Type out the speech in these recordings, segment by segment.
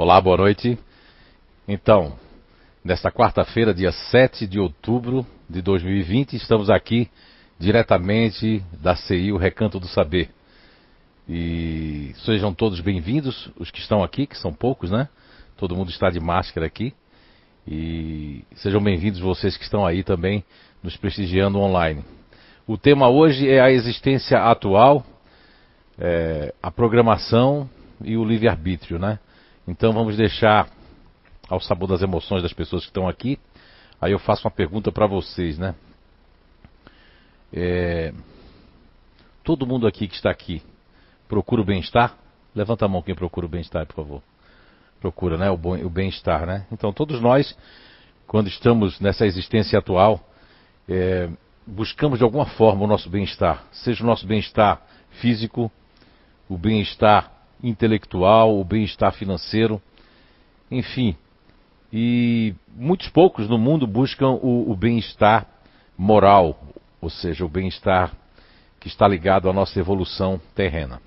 Olá, boa noite. Então, nesta quarta-feira, dia 7 de outubro de 2020, estamos aqui diretamente da CI, o Recanto do Saber. E sejam todos bem-vindos, os que estão aqui, que são poucos, né? Todo mundo está de máscara aqui. E sejam bem-vindos vocês que estão aí também nos prestigiando online. O tema hoje é a existência atual, é, a programação e o livre-arbítrio, né? Então vamos deixar ao sabor das emoções das pessoas que estão aqui. Aí eu faço uma pergunta para vocês, né? É... Todo mundo aqui que está aqui procura o bem-estar? Levanta a mão quem procura o bem-estar, por favor. Procura, né? O bem-estar, né? Então todos nós, quando estamos nessa existência atual, é... buscamos de alguma forma o nosso bem-estar, seja o nosso bem-estar físico, o bem-estar intelectual, o bem-estar financeiro, enfim. E muitos poucos no mundo buscam o, o bem-estar moral, ou seja, o bem-estar que está ligado à nossa evolução terrena.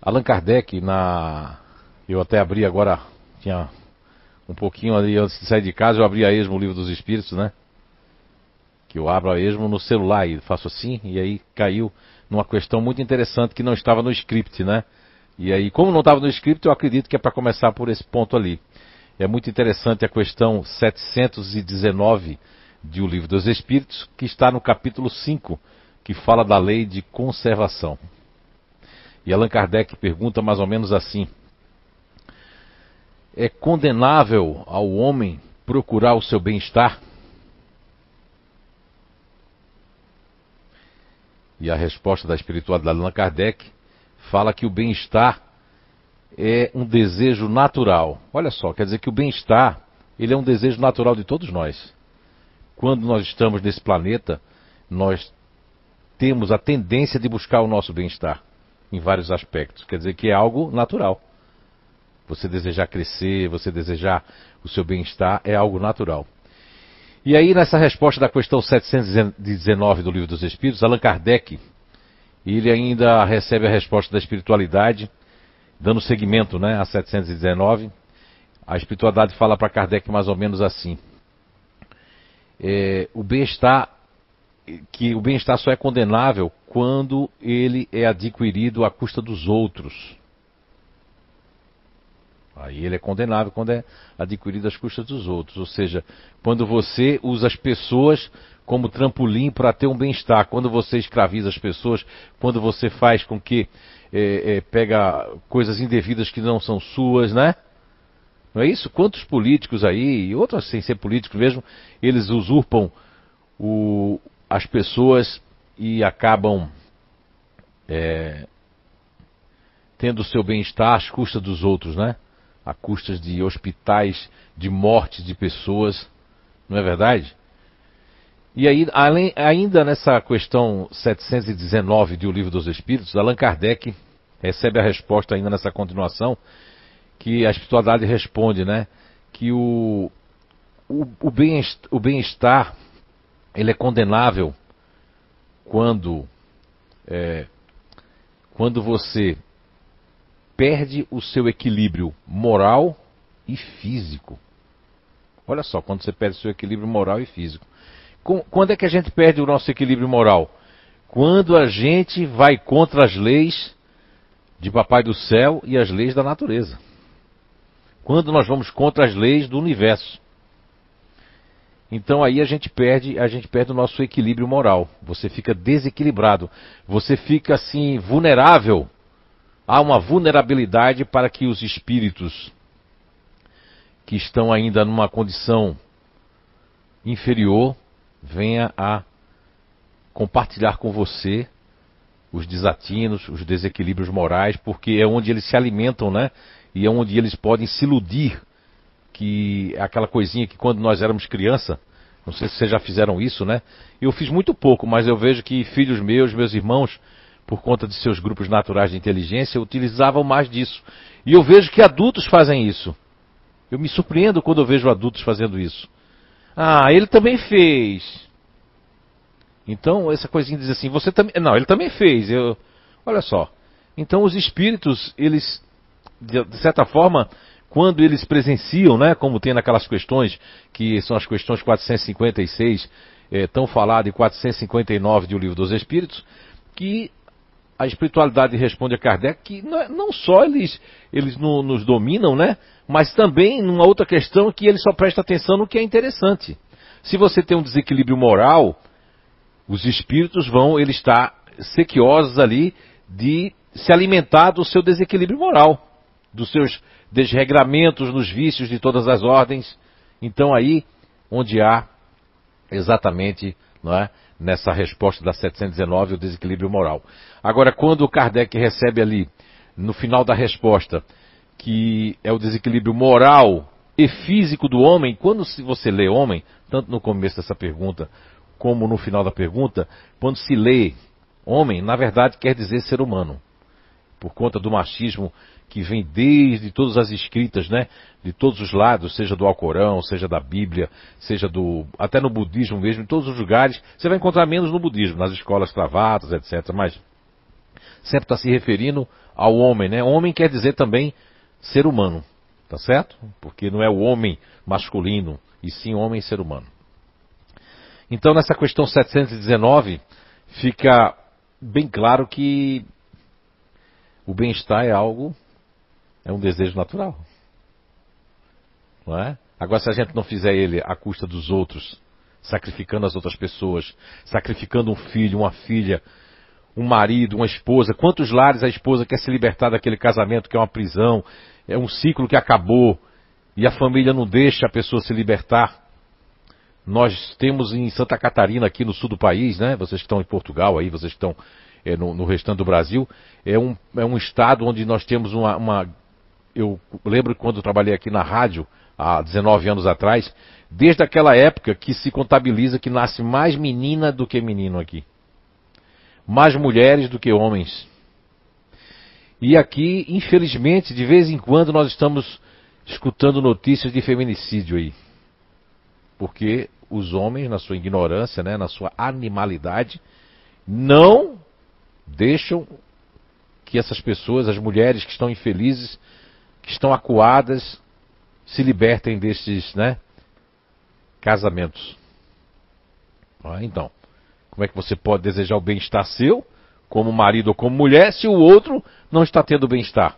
Allan Kardec, na. Eu até abri agora, tinha um pouquinho ali antes de sair de casa, eu abri a esmo o livro dos Espíritos, né? Que eu abro a esmo no celular e faço assim, e aí caiu numa questão muito interessante que não estava no script, né? E aí, como não estava no script, eu acredito que é para começar por esse ponto ali. É muito interessante a questão 719 de O Livro dos Espíritos, que está no capítulo 5, que fala da lei de conservação. E Allan Kardec pergunta mais ou menos assim: É condenável ao homem procurar o seu bem-estar? E a resposta da espiritualidade de Allan Kardec fala que o bem-estar é um desejo natural. Olha só, quer dizer que o bem-estar, ele é um desejo natural de todos nós. Quando nós estamos nesse planeta, nós temos a tendência de buscar o nosso bem-estar em vários aspectos. Quer dizer que é algo natural. Você desejar crescer, você desejar o seu bem-estar é algo natural. E aí, nessa resposta da questão 719 do Livro dos Espíritos, Allan Kardec, ele ainda recebe a resposta da espiritualidade, dando seguimento né, a 719. A espiritualidade fala para Kardec mais ou menos assim: é, o bem-estar, que o bem-estar só é condenável quando ele é adquirido à custa dos outros. Aí ele é condenável quando é adquirido às custas dos outros. Ou seja, quando você usa as pessoas como trampolim para ter um bem-estar, quando você escraviza as pessoas, quando você faz com que é, é, pega coisas indevidas que não são suas, né? Não é isso? Quantos políticos aí, e outros sem ser políticos mesmo, eles usurpam o, as pessoas e acabam é, tendo o seu bem-estar às custas dos outros, né? A custas de hospitais, de mortes de pessoas, não é verdade? E aí, além, ainda nessa questão 719 de O Livro dos Espíritos, Allan Kardec recebe a resposta ainda nessa continuação, que a espiritualidade responde, né? Que o, o, o bem-estar, ele é condenável quando, é, quando você perde o seu equilíbrio moral e físico. Olha só, quando você perde o seu equilíbrio moral e físico. Quando é que a gente perde o nosso equilíbrio moral? Quando a gente vai contra as leis de Papai do Céu e as leis da natureza. Quando nós vamos contra as leis do universo. Então aí a gente perde, a gente perde o nosso equilíbrio moral. Você fica desequilibrado. Você fica assim vulnerável há uma vulnerabilidade para que os espíritos que estão ainda numa condição inferior venha a compartilhar com você os desatinos, os desequilíbrios morais, porque é onde eles se alimentam, né? E é onde eles podem se iludir que aquela coisinha que quando nós éramos criança, não sei se vocês já fizeram isso, né? Eu fiz muito pouco, mas eu vejo que filhos meus, meus irmãos, por conta de seus grupos naturais de inteligência, utilizavam mais disso. E eu vejo que adultos fazem isso. Eu me surpreendo quando eu vejo adultos fazendo isso. Ah, ele também fez. Então, essa coisinha diz assim, você também. Não, ele também fez. Eu... Olha só. Então, os espíritos, eles de, certa forma, quando eles presenciam, né, como tem naquelas questões, que são as questões 456, é, tão falado e 459 de O Livro dos Espíritos, que a espiritualidade responde a Kardec que não, é, não só eles, eles no, nos dominam, né? Mas também numa outra questão que ele só presta atenção no que é interessante. Se você tem um desequilíbrio moral, os espíritos vão, ele está sequiosos ali de se alimentar do seu desequilíbrio moral, dos seus desregramentos nos vícios de todas as ordens. Então aí onde há exatamente não é, nessa resposta da 719 o desequilíbrio moral. Agora, quando o Kardec recebe ali, no final da resposta, que é o desequilíbrio moral e físico do homem, quando você lê homem, tanto no começo dessa pergunta como no final da pergunta, quando se lê homem, na verdade quer dizer ser humano. Por conta do machismo que vem desde todas as escritas, né? De todos os lados, seja do Alcorão, seja da Bíblia, seja do. até no budismo mesmo, em todos os lugares. Você vai encontrar menos no budismo, nas escolas cravatas, etc. Mas sempre está se referindo ao homem, né? Homem quer dizer também ser humano, tá certo? Porque não é o homem masculino, e sim homem ser humano. Então, nessa questão 719, fica bem claro que o bem-estar é algo é um desejo natural. Não é? Agora, se a gente não fizer ele à custa dos outros, sacrificando as outras pessoas, sacrificando um filho, uma filha, um marido, uma esposa, quantos lares a esposa quer se libertar daquele casamento que é uma prisão, é um ciclo que acabou e a família não deixa a pessoa se libertar. Nós temos em Santa Catarina, aqui no sul do país, né? Vocês que estão em Portugal aí, vocês que estão é, no, no, restante do Brasil, é um, é um estado onde nós temos uma, uma eu lembro quando trabalhei aqui na rádio, há 19 anos atrás, desde aquela época que se contabiliza que nasce mais menina do que menino aqui. Mais mulheres do que homens. E aqui, infelizmente, de vez em quando nós estamos escutando notícias de feminicídio aí. Porque os homens, na sua ignorância, né, na sua animalidade, não deixam que essas pessoas, as mulheres que estão infelizes, estão acuadas se libertem desses né, casamentos. Então, como é que você pode desejar o bem-estar seu, como marido ou como mulher, se o outro não está tendo bem-estar?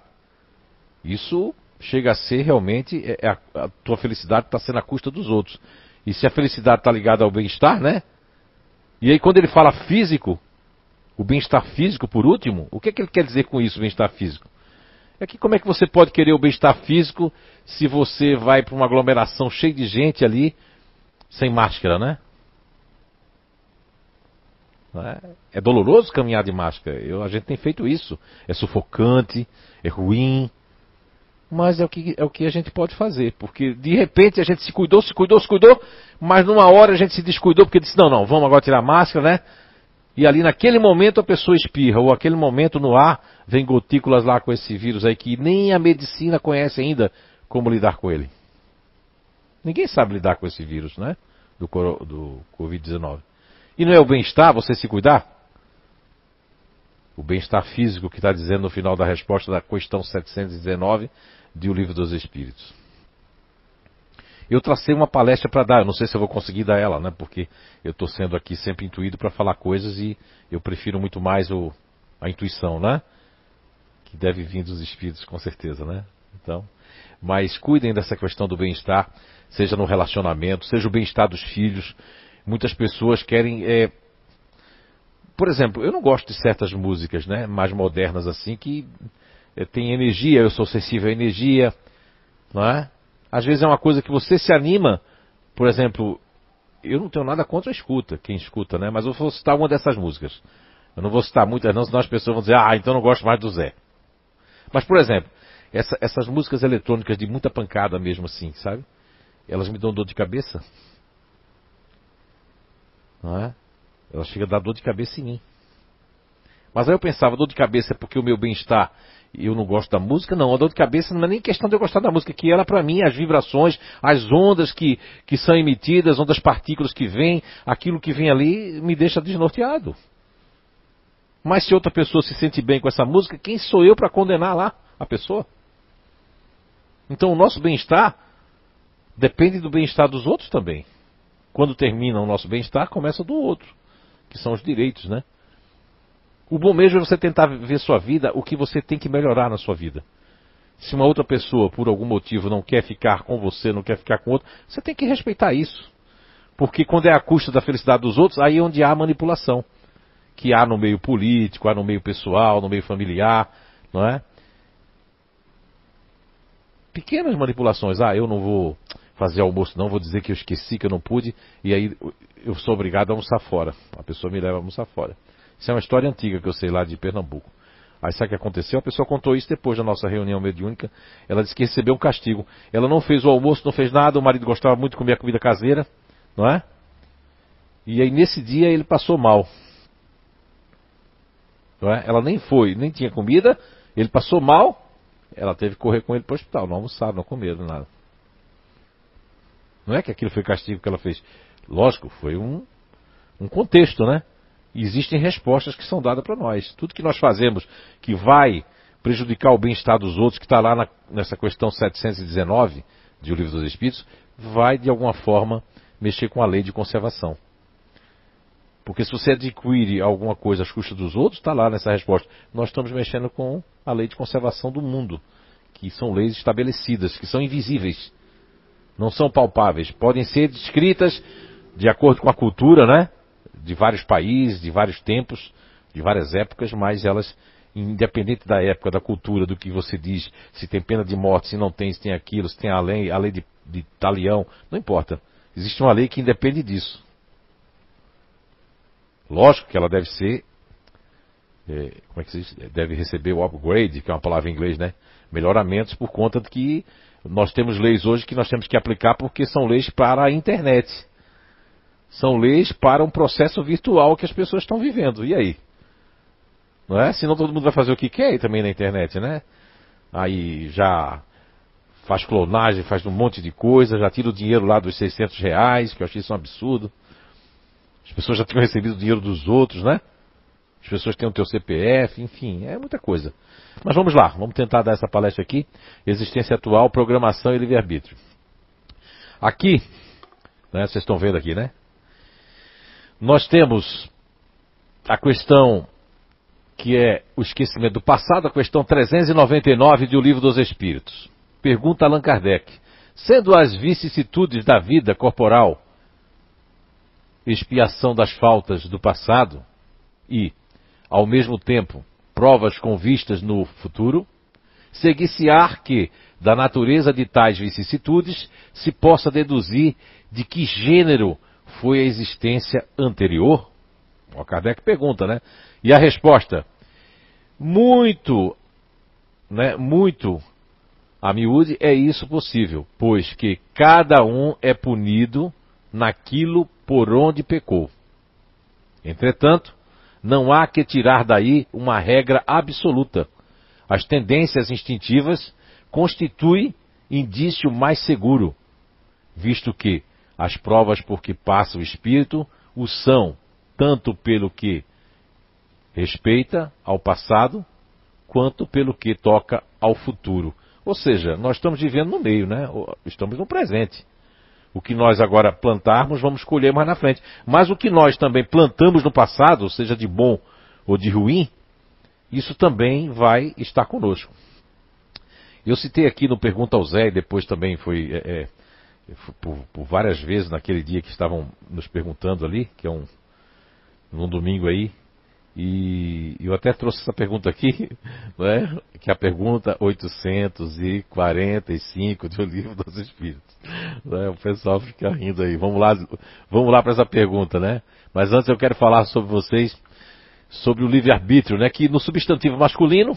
Isso chega a ser realmente é, é a, a tua felicidade está sendo à custa dos outros. E se a felicidade está ligada ao bem-estar, né? E aí quando ele fala físico, o bem-estar físico por último, o que, é que ele quer dizer com isso, bem-estar físico? É que como é que você pode querer o bem-estar físico se você vai para uma aglomeração cheia de gente ali sem máscara, né? É? é doloroso caminhar de máscara. Eu, a gente tem feito isso. É sufocante, é ruim. Mas é o, que, é o que a gente pode fazer. Porque de repente a gente se cuidou, se cuidou, se cuidou. Mas numa hora a gente se descuidou porque disse: não, não, vamos agora tirar a máscara, né? E ali naquele momento a pessoa espirra, ou aquele momento no ar vem gotículas lá com esse vírus aí que nem a medicina conhece ainda como lidar com ele. Ninguém sabe lidar com esse vírus, né? Do, do Covid-19. E não é o bem-estar você se cuidar? O bem-estar físico que está dizendo no final da resposta da questão 719 de O Livro dos Espíritos. Eu tracei uma palestra para dar, eu não sei se eu vou conseguir dar ela, né? Porque eu estou sendo aqui sempre intuído para falar coisas e eu prefiro muito mais o, a intuição, né? Que deve vir dos espíritos, com certeza, né? Então, mas cuidem dessa questão do bem-estar, seja no relacionamento, seja o bem-estar dos filhos. Muitas pessoas querem. É... Por exemplo, eu não gosto de certas músicas, né? Mais modernas assim, que é, tem energia, eu sou sensível à energia, não é? Às vezes é uma coisa que você se anima, por exemplo, eu não tenho nada contra a escuta, quem escuta, né? Mas eu vou citar uma dessas músicas. Eu não vou citar muitas, não, senão as pessoas vão dizer, ah, então não gosto mais do Zé. Mas, por exemplo, essa, essas músicas eletrônicas de muita pancada mesmo assim, sabe? Elas me dão dor de cabeça. Não é? Elas chegam a dar dor de cabeça em mim. Mas aí eu pensava, dor de cabeça é porque o meu bem-estar eu não gosto da música, não. A dor de cabeça não é nem questão de eu gostar da música, que ela, para mim, as vibrações, as ondas que, que são emitidas, ondas partículas que vêm, aquilo que vem ali me deixa desnorteado. Mas se outra pessoa se sente bem com essa música, quem sou eu para condenar lá a pessoa? Então o nosso bem-estar depende do bem-estar dos outros também. Quando termina o nosso bem-estar, começa do outro, que são os direitos, né? O bom mesmo é você tentar ver sua vida, o que você tem que melhorar na sua vida. Se uma outra pessoa, por algum motivo, não quer ficar com você, não quer ficar com outro, você tem que respeitar isso. Porque quando é a custa da felicidade dos outros, aí é onde há manipulação. Que há no meio político, há no meio pessoal, no meio familiar, não é? Pequenas manipulações. Ah, eu não vou fazer almoço, não, vou dizer que eu esqueci, que eu não pude, e aí eu sou obrigado a almoçar fora. A pessoa me leva a almoçar fora. Isso é uma história antiga que eu sei lá de Pernambuco. Aí sabe o que aconteceu? A pessoa contou isso depois da nossa reunião mediúnica. Ela disse que recebeu um castigo. Ela não fez o almoço, não fez nada, o marido gostava muito de comer a comida caseira, não é? E aí nesse dia ele passou mal. Não é? Ela nem foi, nem tinha comida, ele passou mal, ela teve que correr com ele para o hospital, não almoçaram, não comeram nada. Não é que aquilo foi castigo que ela fez. Lógico, foi um, um contexto, né? Existem respostas que são dadas para nós. Tudo que nós fazemos que vai prejudicar o bem-estar dos outros, que está lá na, nessa questão 719 de O Livro dos Espíritos, vai de alguma forma mexer com a lei de conservação. Porque se você adquire alguma coisa às custas dos outros, está lá nessa resposta. Nós estamos mexendo com a lei de conservação do mundo, que são leis estabelecidas, que são invisíveis, não são palpáveis, podem ser descritas de acordo com a cultura, né? De vários países, de vários tempos, de várias épocas, mas elas, independente da época, da cultura, do que você diz, se tem pena de morte, se não tem, se tem aquilo, se tem a lei, a lei de, de talião, não importa. Existe uma lei que independe disso. Lógico que ela deve ser, é, como é que se diz? Deve receber o upgrade, que é uma palavra em inglês, né? Melhoramentos por conta de que nós temos leis hoje que nós temos que aplicar porque são leis para a internet. São leis para um processo virtual que as pessoas estão vivendo. E aí? Não é? Senão todo mundo vai fazer o que quer também na internet, né? Aí já faz clonagem, faz um monte de coisa, já tira o dinheiro lá dos 600 reais, que eu achei isso um absurdo. As pessoas já tinham recebido o dinheiro dos outros, né? As pessoas têm o teu CPF, enfim, é muita coisa. Mas vamos lá, vamos tentar dar essa palestra aqui. Existência atual, programação e livre-arbítrio. Aqui, né, vocês estão vendo aqui, né? Nós temos a questão que é o esquecimento do passado, a questão 399 do Livro dos Espíritos. Pergunta Allan Kardec: Sendo as vicissitudes da vida corporal expiação das faltas do passado e, ao mesmo tempo, provas com vistas no futuro, seguir-se-á que, da natureza de tais vicissitudes, se possa deduzir de que gênero foi a existência anterior? O Kardec pergunta, né? E a resposta: muito, né? Muito a miúde é isso possível, pois que cada um é punido naquilo por onde pecou. Entretanto, não há que tirar daí uma regra absoluta. As tendências instintivas constituem indício mais seguro, visto que as provas por que passa o espírito o são, tanto pelo que respeita ao passado, quanto pelo que toca ao futuro. Ou seja, nós estamos vivendo no meio, né? Estamos no presente. O que nós agora plantarmos, vamos colher mais na frente. Mas o que nós também plantamos no passado, seja de bom ou de ruim, isso também vai estar conosco. Eu citei aqui no Pergunta ao Zé, e depois também foi é, é por, por, várias vezes naquele dia que estavam nos perguntando ali, que é um num domingo aí, e eu até trouxe essa pergunta aqui, não é? que é a pergunta 845 do Livro dos Espíritos. É? O pessoal fica rindo aí. Vamos lá, vamos lá para essa pergunta, né? Mas antes eu quero falar sobre vocês sobre o livre-arbítrio, né? Que no substantivo masculino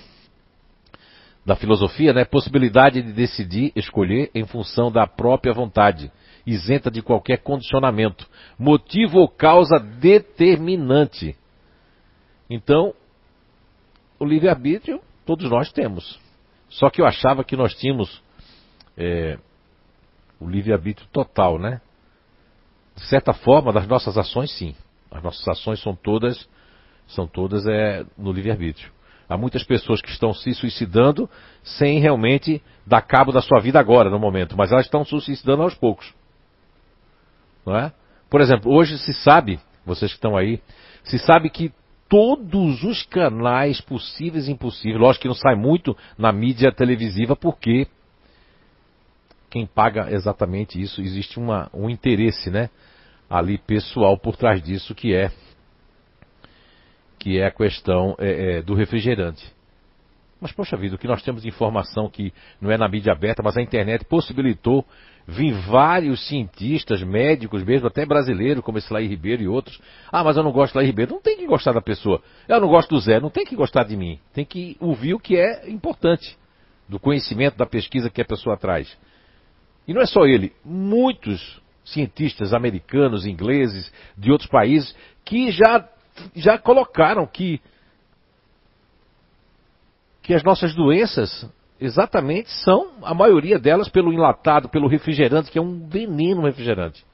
da filosofia, né, possibilidade de decidir, escolher em função da própria vontade, isenta de qualquer condicionamento, motivo ou causa determinante. Então, o livre-arbítrio todos nós temos. Só que eu achava que nós tínhamos é, o livre-arbítrio total, né? De certa forma, das nossas ações, sim. As nossas ações são todas, são todas é, no livre-arbítrio. Há muitas pessoas que estão se suicidando sem realmente dar cabo da sua vida agora, no momento, mas elas estão se suicidando aos poucos. Não é? Por exemplo, hoje se sabe, vocês que estão aí, se sabe que todos os canais possíveis e impossíveis, lógico que não sai muito na mídia televisiva, porque quem paga exatamente isso, existe uma, um interesse, né? Ali pessoal por trás disso que é que é a questão é, é, do refrigerante. Mas, poxa vida, o que nós temos de informação que não é na mídia aberta, mas a internet possibilitou vir vários cientistas, médicos mesmo, até brasileiros, como esse Laí Ribeiro e outros. Ah, mas eu não gosto do Laí Ribeiro. Não tem que gostar da pessoa. Eu não gosto do Zé, não tem que gostar de mim. Tem que ouvir o que é importante, do conhecimento, da pesquisa que a pessoa traz. E não é só ele, muitos cientistas americanos, ingleses, de outros países, que já já colocaram que que as nossas doenças exatamente são a maioria delas pelo enlatado, pelo refrigerante, que é um veneno refrigerante.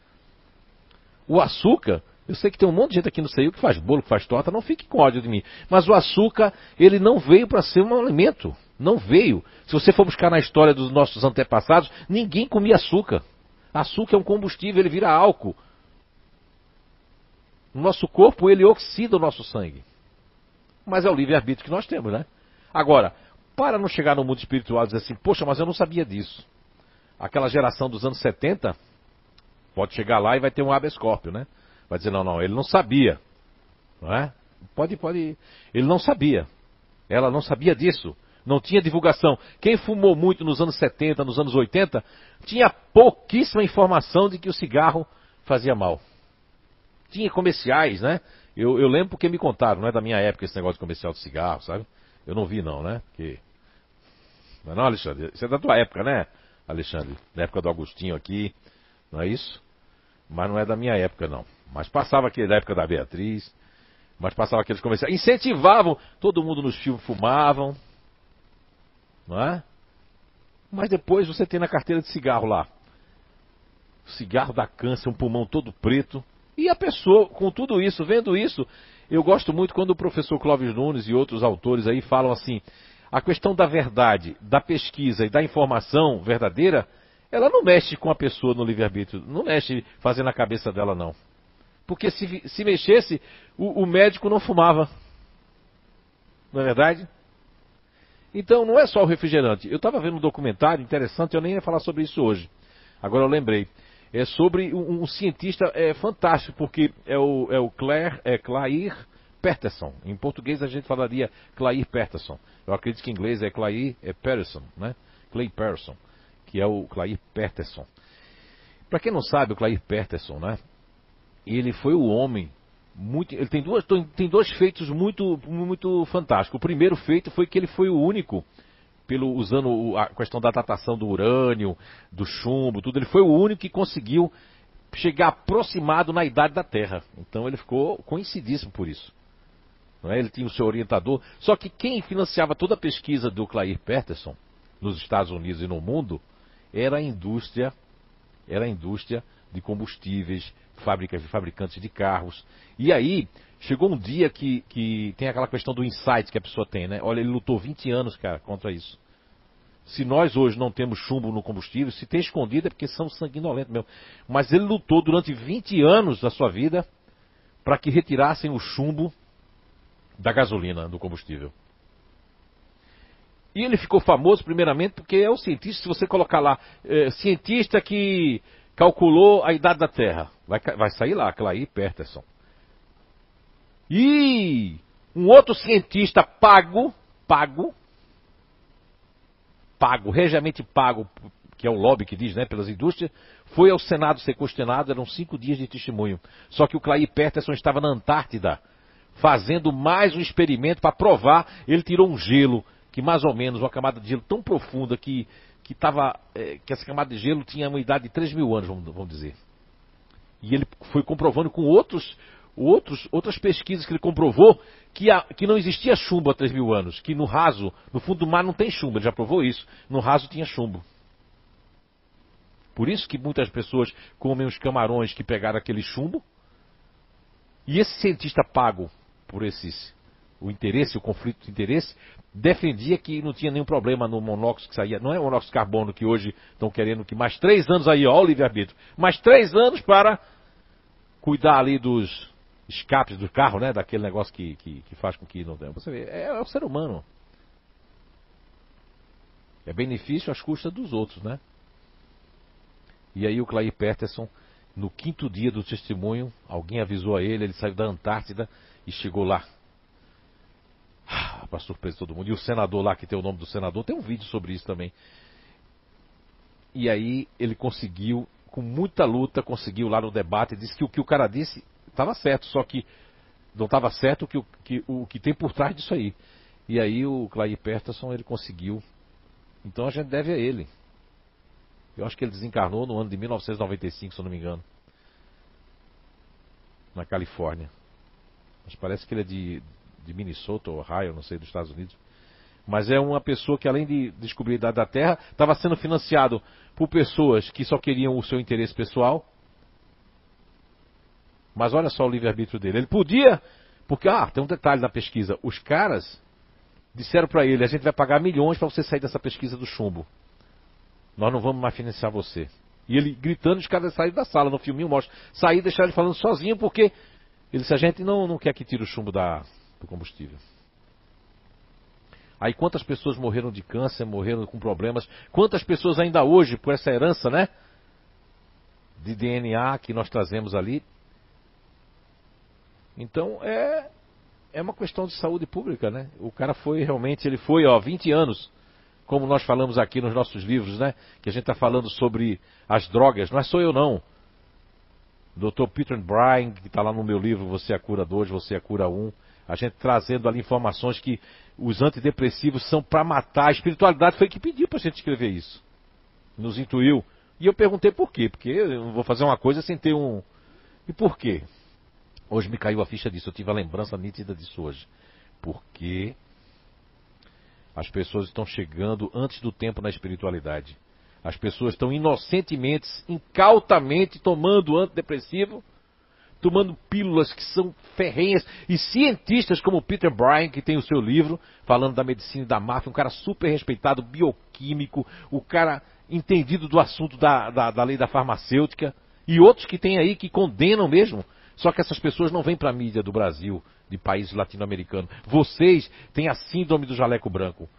O açúcar, eu sei que tem um monte de gente aqui no CEU que faz bolo, que faz torta, não fique com ódio de mim. Mas o açúcar, ele não veio para ser um alimento. Não veio. Se você for buscar na história dos nossos antepassados, ninguém comia açúcar. Açúcar é um combustível, ele vira álcool. O nosso corpo, ele oxida o nosso sangue. Mas é o livre-arbítrio que nós temos, né? Agora, para não chegar no mundo espiritual e dizer assim, poxa, mas eu não sabia disso. Aquela geração dos anos 70 pode chegar lá e vai ter um habeas corpus, né? Vai dizer, não, não, ele não sabia. Não é? Pode, pode. Ele não sabia. Ela não sabia disso. Não tinha divulgação. Quem fumou muito nos anos 70, nos anos 80, tinha pouquíssima informação de que o cigarro fazia mal. Tinha comerciais, né? Eu, eu lembro porque me contaram, não é da minha época esse negócio de comercial de cigarro, sabe? Eu não vi não, né? Porque... Mas não, Alexandre, isso é da tua época, né, Alexandre? Da época do Agostinho aqui, não é isso? Mas não é da minha época, não. Mas passava aquele da época da Beatriz, mas passava aqueles comerciais. Incentivavam, todo mundo nos filmes fumavam, não é? Mas depois você tem na carteira de cigarro lá. Cigarro dá câncer, um pulmão todo preto. E a pessoa, com tudo isso, vendo isso, eu gosto muito quando o professor Clóvis Nunes e outros autores aí falam assim: a questão da verdade, da pesquisa e da informação verdadeira, ela não mexe com a pessoa no livre-arbítrio, não mexe fazendo a cabeça dela, não. Porque se, se mexesse, o, o médico não fumava. Não é verdade? Então não é só o refrigerante. Eu estava vendo um documentário interessante, eu nem ia falar sobre isso hoje. Agora eu lembrei é sobre um, um cientista é, fantástico, porque é o, é o Claire, é Clair Peterson. Em português a gente falaria Clair Peterson. Eu acredito que em inglês é Clair é Peterson, né? Clay Peterson, que é o Clair Peterson. Para quem não sabe, o Clair Peterson, né? Ele foi o homem muito, ele tem, duas, tem dois feitos muito, muito fantásticos. O primeiro feito foi que ele foi o único pelo usando a questão da datação do urânio, do chumbo, tudo, ele foi o único que conseguiu chegar aproximado na idade da Terra. Então ele ficou conhecidíssimo por isso. É? Ele tinha o seu orientador. Só que quem financiava toda a pesquisa do Clair Peterson nos Estados Unidos e no mundo era a indústria, era a indústria de combustíveis, fábricas, fabricantes de carros. E aí Chegou um dia que, que tem aquela questão do insight que a pessoa tem, né? Olha, ele lutou 20 anos, cara, contra isso. Se nós hoje não temos chumbo no combustível, se tem escondido é porque são sanguinolentos mesmo. Mas ele lutou durante 20 anos da sua vida para que retirassem o chumbo da gasolina, do combustível. E ele ficou famoso primeiramente porque é o cientista, se você colocar lá, é, cientista que calculou a idade da Terra, vai, vai sair lá, Clay Peterson. E um outro cientista pago, pago, pago, regiamente pago, que é o lobby que diz, né, pelas indústrias, foi ao Senado ser questionado, eram cinco dias de testemunho. Só que o Clay Peterson estava na Antártida, fazendo mais um experimento para provar, ele tirou um gelo, que mais ou menos, uma camada de gelo tão profunda que, que, tava, é, que essa camada de gelo tinha uma idade de 3 mil anos, vamos, vamos dizer. E ele foi comprovando com outros outros, outras pesquisas que ele comprovou que, a, que não existia chumbo há 3 mil anos, que no raso, no fundo do mar não tem chumbo, ele já provou isso, no raso tinha chumbo. Por isso que muitas pessoas comem os camarões que pegaram aquele chumbo. E esse cientista pago por esses o interesse, o conflito de interesse, defendia que não tinha nenhum problema no monóxido que saía. Não é o monóxido de carbono que hoje estão querendo que mais três anos aí, ó, o livre-arbítrio. Mais três anos para cuidar ali dos escapes do carro, né? Daquele negócio que, que, que faz com que não tenha. Você vê, é, é o ser humano. É benefício às custas dos outros, né? E aí o Clay Peterson, no quinto dia do testemunho, alguém avisou a ele, ele saiu da Antártida e chegou lá. Para surpresa de todo mundo. E o senador lá, que tem o nome do senador, tem um vídeo sobre isso também. E aí ele conseguiu, com muita luta, conseguiu lá no debate, disse que o que o cara disse estava certo, só que não estava certo o que, que, o que tem por trás disso aí. E aí o Clay Peterson ele conseguiu. Então a gente deve a ele. Eu acho que ele desencarnou no ano de 1995, se eu não me engano. Na Califórnia. Mas parece que ele é de, de Minnesota Ohio, não sei, dos Estados Unidos. Mas é uma pessoa que, além de descobrir a idade da Terra, estava sendo financiado por pessoas que só queriam o seu interesse pessoal. Mas olha só o livre-arbítrio dele. Ele podia, porque, ah, tem um detalhe na pesquisa. Os caras disseram para ele: a gente vai pagar milhões para você sair dessa pesquisa do chumbo. Nós não vamos mais financiar você. E ele gritando, os caras saíram da sala. No filminho mostra. Sair e deixar ele falando sozinho, porque ele disse: a gente não, não quer que tire o chumbo da, do combustível. Aí quantas pessoas morreram de câncer, morreram com problemas? Quantas pessoas ainda hoje, por essa herança, né? De DNA que nós trazemos ali. Então é, é uma questão de saúde pública, né? O cara foi realmente, ele foi, ó, 20 anos como nós falamos aqui nos nossos livros, né? Que a gente está falando sobre as drogas. Não é só eu, não. Dr. Peter Bryan, que está lá no meu livro Você é a Cura 2, Você é a Cura 1. A gente trazendo ali informações que os antidepressivos são para matar. A espiritualidade foi que pediu para a gente escrever isso. Nos intuiu. E eu perguntei por quê. Porque eu não vou fazer uma coisa sem ter um. E por quê? Hoje me caiu a ficha disso. Eu tive a lembrança nítida disso hoje. Porque as pessoas estão chegando antes do tempo na espiritualidade. As pessoas estão inocentemente, incautamente tomando antidepressivo, tomando pílulas que são ferrenhas. E cientistas como Peter Bryan, que tem o seu livro falando da medicina e da máfia, um cara super respeitado, bioquímico, o cara entendido do assunto da, da, da lei da farmacêutica, e outros que tem aí que condenam mesmo. Só que essas pessoas não vêm para a mídia do Brasil de países latino-americanos. Vocês têm a síndrome do jaleco branco.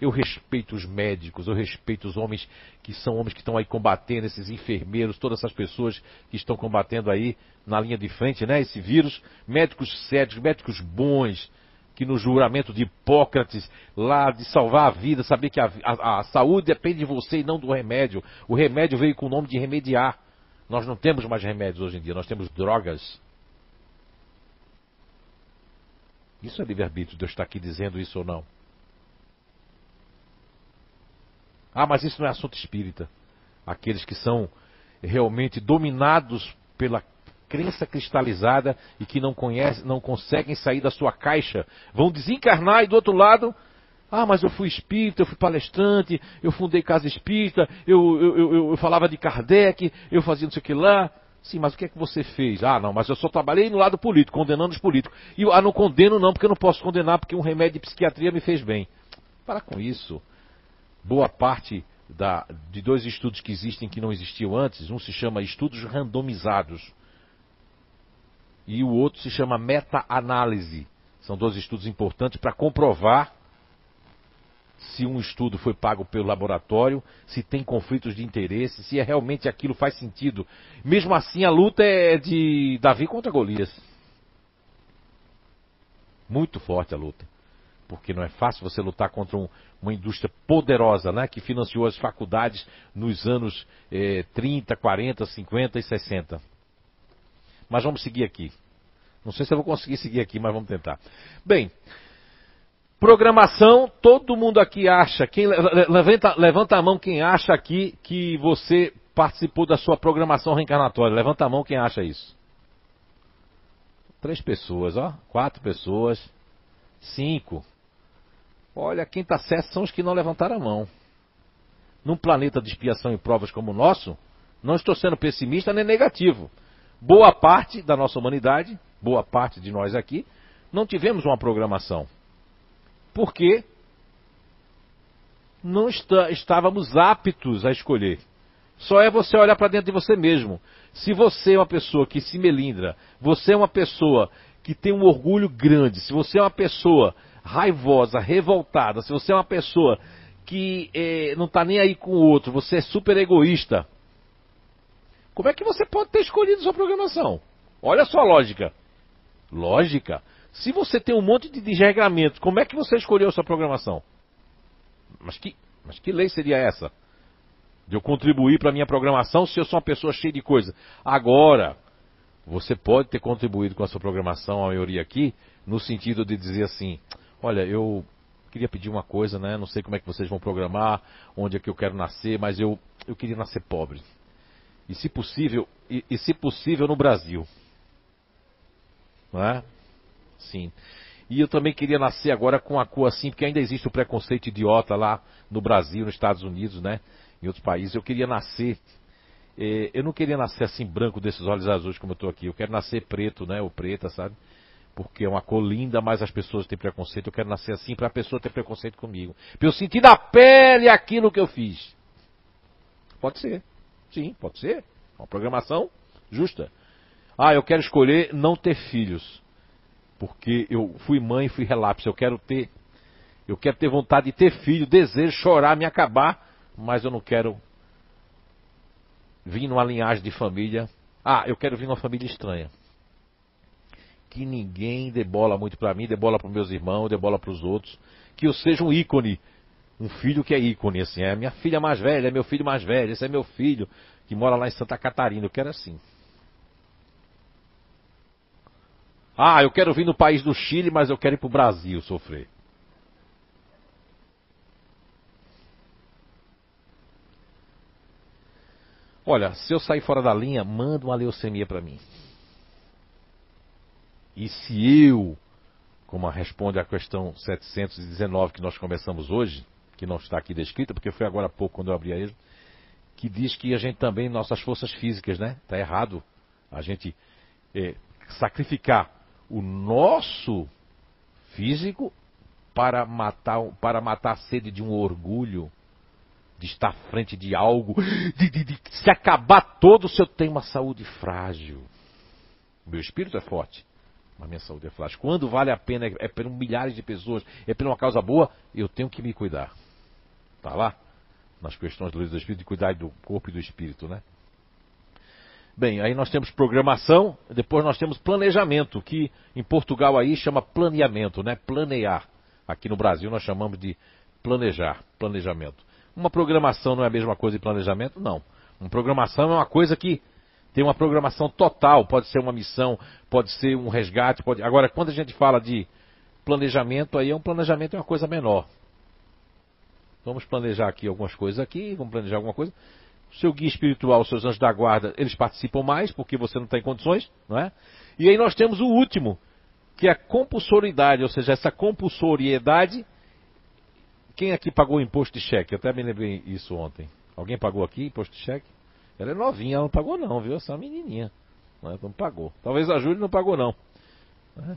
Eu respeito os médicos, eu respeito os homens que são homens que estão aí combatendo, esses enfermeiros, todas essas pessoas que estão combatendo aí na linha de frente, né? Esse vírus. Médicos sérios, médicos bons, que no juramento de Hipócrates, lá de salvar a vida, saber que a, a, a saúde depende de você e não do remédio. O remédio veio com o nome de remediar. Nós não temos mais remédios hoje em dia, nós temos drogas. Isso é livre-arbítrio, Deus está aqui dizendo isso ou não. Ah, mas isso não é assunto espírita. Aqueles que são realmente dominados pela crença cristalizada e que não conhecem, não conseguem sair da sua caixa, vão desencarnar e do outro lado, ah, mas eu fui espírita, eu fui palestrante, eu fundei casa espírita, eu, eu, eu, eu falava de Kardec, eu fazia não sei o que lá. Sim, mas o que é que você fez? Ah, não, mas eu só trabalhei no lado político, condenando os políticos. E ah, não condeno não, porque eu não posso condenar, porque um remédio de psiquiatria me fez bem. Para com isso. Boa parte da, de dois estudos que existem que não existiam antes, um se chama estudos randomizados e o outro se chama meta-análise. São dois estudos importantes para comprovar se um estudo foi pago pelo laboratório, se tem conflitos de interesse, se é realmente aquilo faz sentido. Mesmo assim, a luta é de Davi contra Golias. Muito forte a luta. Porque não é fácil você lutar contra um, uma indústria poderosa, né, que financiou as faculdades nos anos eh, 30, 40, 50 e 60. Mas vamos seguir aqui. Não sei se eu vou conseguir seguir aqui, mas vamos tentar. Bem, Programação, todo mundo aqui acha, quem levanta, levanta a mão quem acha aqui que você participou da sua programação reencarnatória. Levanta a mão quem acha isso. Três pessoas, ó. Quatro pessoas. Cinco. Olha, quem está certo são os que não levantaram a mão. Num planeta de expiação e provas como o nosso, não estou sendo pessimista nem negativo. Boa parte da nossa humanidade, boa parte de nós aqui, não tivemos uma programação. Porque não está, estávamos aptos a escolher. Só é você olhar para dentro de você mesmo. Se você é uma pessoa que se melindra, você é uma pessoa que tem um orgulho grande, se você é uma pessoa raivosa, revoltada, se você é uma pessoa que eh, não está nem aí com o outro, você é super egoísta, como é que você pode ter escolhido sua programação? Olha só a lógica. Lógica. Se você tem um monte de desregramento, como é que você escolheu sua programação? Mas que, mas que lei seria essa? De eu contribuir para a minha programação se eu sou uma pessoa cheia de coisa. Agora, você pode ter contribuído com a sua programação, a maioria aqui, no sentido de dizer assim: olha, eu queria pedir uma coisa, né? Não sei como é que vocês vão programar, onde é que eu quero nascer, mas eu, eu queria nascer pobre. E se possível, e, e se possível no Brasil. Não é? Sim. E eu também queria nascer agora com a cor assim, porque ainda existe o preconceito idiota lá no Brasil, nos Estados Unidos, né? Em outros países. Eu queria nascer. Eh, eu não queria nascer assim branco desses olhos azuis como eu estou aqui. Eu quero nascer preto, né? Ou preta, sabe? Porque é uma cor linda, mas as pessoas têm preconceito. Eu quero nascer assim para a pessoa ter preconceito comigo. Para eu sentir na pele aquilo que eu fiz. Pode ser. Sim, pode ser. Uma programação justa. Ah, eu quero escolher não ter filhos porque eu fui mãe e fui relapso. Eu quero ter, eu quero ter vontade de ter filho, desejo chorar, me acabar, mas eu não quero vir numa linhagem de família. Ah, eu quero vir numa família estranha. Que ninguém dê bola muito para mim, dê bola para meus irmãos, dê bola para os outros. Que eu seja um ícone, um filho que é ícone, assim. É minha filha mais velha, é meu filho mais velho, esse é meu filho que mora lá em Santa Catarina. Eu quero assim. Ah, eu quero vir no país do Chile, mas eu quero ir para o Brasil sofrer. Olha, se eu sair fora da linha, manda uma leucemia para mim. E se eu, como responde a questão 719 que nós começamos hoje, que não está aqui descrita, porque foi agora há pouco quando eu abri a ele, que diz que a gente também, nossas forças físicas, né? Está errado a gente é, sacrificar o nosso físico para matar, para matar a sede de um orgulho, de estar à frente de algo, de, de, de se acabar todo se eu tenho uma saúde frágil. Meu espírito é forte, mas minha saúde é frágil. Quando vale a pena, é, por milhares de pessoas, é por uma causa boa, eu tenho que me cuidar. Tá lá? Nas questões do do Espírito, de cuidar do corpo e do espírito, né? Bem, aí nós temos programação, depois nós temos planejamento, que em Portugal aí chama planeamento, né? Planear. Aqui no Brasil nós chamamos de planejar, planejamento. Uma programação não é a mesma coisa de planejamento? Não. Uma programação é uma coisa que tem uma programação total, pode ser uma missão, pode ser um resgate, pode... Agora, quando a gente fala de planejamento, aí é um planejamento é uma coisa menor. Vamos planejar aqui algumas coisas aqui, vamos planejar alguma coisa seu guia espiritual, seus anjos da guarda, eles participam mais, porque você não tem condições, não é? E aí nós temos o último, que é a compulsoriedade, ou seja, essa compulsoriedade. Quem aqui pagou imposto de cheque? Eu até me lembrei isso ontem. Alguém pagou aqui imposto de cheque? Ela é novinha, ela não pagou não, viu? Essa menininha. Não, é? não pagou. Talvez a Júlia não pagou não. É?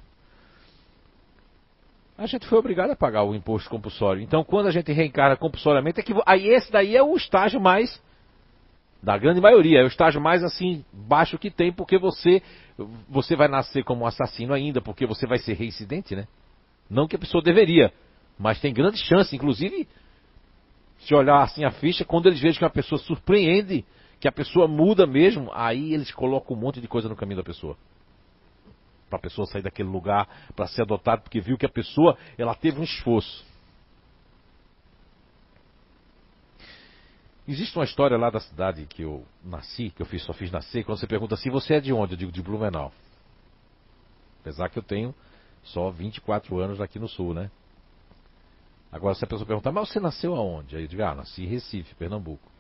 A gente foi obrigado a pagar o imposto compulsório. Então, quando a gente reencarna compulsoriamente, é que aí esse daí é o estágio mais da grande maioria, é o estágio mais assim baixo que tem, porque você você vai nascer como assassino ainda, porque você vai ser reincidente, né? Não que a pessoa deveria, mas tem grande chance, inclusive se olhar assim a ficha, quando eles veem que a pessoa surpreende, que a pessoa muda mesmo, aí eles colocam um monte de coisa no caminho da pessoa. Para a pessoa sair daquele lugar, para ser adotada, porque viu que a pessoa, ela teve um esforço. Existe uma história lá da cidade que eu nasci, que eu fiz, só fiz nascer, quando você pergunta assim, você é de onde? Eu digo de Blumenau. Apesar que eu tenho só 24 anos aqui no sul, né? Agora se a pessoa perguntar, mas você nasceu aonde? Aí eu digo, ah, nasci em Recife, Pernambuco.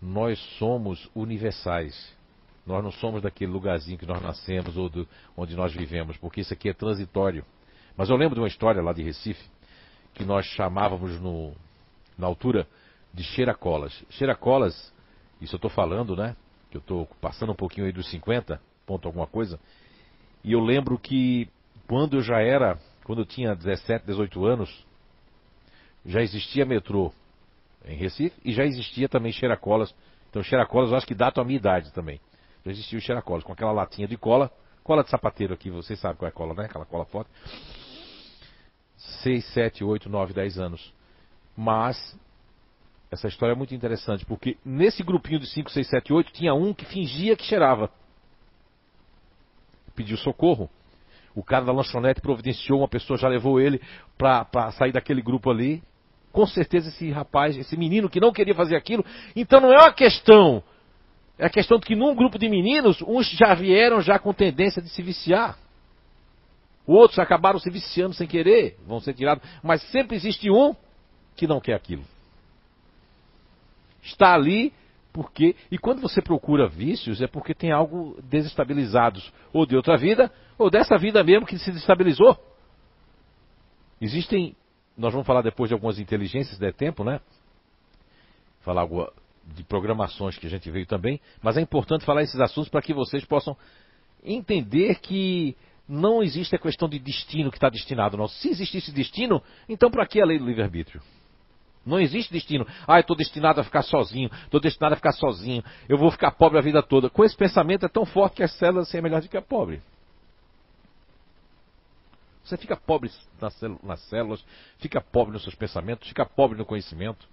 Nós somos universais. Nós não somos daquele lugarzinho que nós nascemos ou do, onde nós vivemos, porque isso aqui é transitório. Mas eu lembro de uma história lá de Recife, que nós chamávamos no, na altura de Cheiracolas. Cheiracolas, isso eu estou falando, né? Que eu estou passando um pouquinho aí dos 50, ponto alguma coisa. E eu lembro que quando eu já era, quando eu tinha 17, 18 anos, já existia metrô em Recife e já existia também Xeracolas. Então Xeracolas eu acho que data a minha idade também. Já existia o Xeracolas, com aquela latinha de cola, cola de sapateiro aqui, vocês sabem qual é a cola, né? Aquela cola forte. 6, 7, 8, 9, 10 anos. Mas essa história é muito interessante, porque nesse grupinho de 5, 6, 7, 8 tinha um que fingia que cheirava. Pediu socorro. O cara da lanchonete providenciou, uma pessoa já levou ele para sair daquele grupo ali. Com certeza esse rapaz, esse menino que não queria fazer aquilo. Então não é uma questão. É a questão de que num grupo de meninos, uns já vieram já com tendência de se viciar. Outros acabaram se viciando sem querer, vão ser tirados. Mas sempre existe um que não quer aquilo. Está ali porque. E quando você procura vícios, é porque tem algo desestabilizados, ou de outra vida, ou dessa vida mesmo que se desestabilizou. Existem. Nós vamos falar depois de algumas inteligências, se der tempo, né? Falar de programações que a gente veio também, mas é importante falar esses assuntos para que vocês possam entender que não existe a questão de destino que está destinado. Se existisse destino, então para que a lei do livre-arbítrio? Não existe destino. Ah, eu estou destinado a ficar sozinho, estou destinado a ficar sozinho, eu vou ficar pobre a vida toda. Com esse pensamento é tão forte que as células é melhor do que a pobre. Você fica pobre nas células, fica pobre nos seus pensamentos, fica pobre no conhecimento.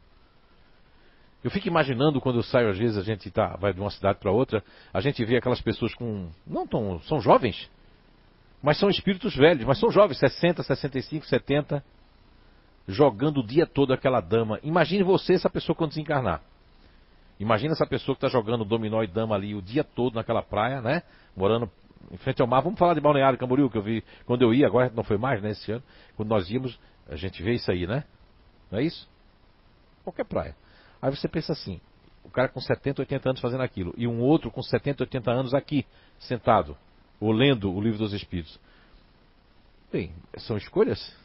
Eu fico imaginando quando eu saio, às vezes a gente tá, vai de uma cidade para outra, a gente vê aquelas pessoas com. Não tão. são jovens, mas são espíritos velhos, mas são jovens, 60, 65, 70 jogando o dia todo aquela dama. Imagine você, essa pessoa, quando desencarnar. Imagina essa pessoa que está jogando dominó e dama ali o dia todo naquela praia, né? Morando em frente ao mar. Vamos falar de Balneário Camboriú, que eu vi quando eu ia, agora não foi mais, né, esse ano. Quando nós íamos, a gente vê isso aí, né? Não é isso? Qualquer praia. Aí você pensa assim, o cara com 70, 80 anos fazendo aquilo, e um outro com 70, 80 anos aqui, sentado, ou lendo o livro dos Espíritos. Bem, são escolhas.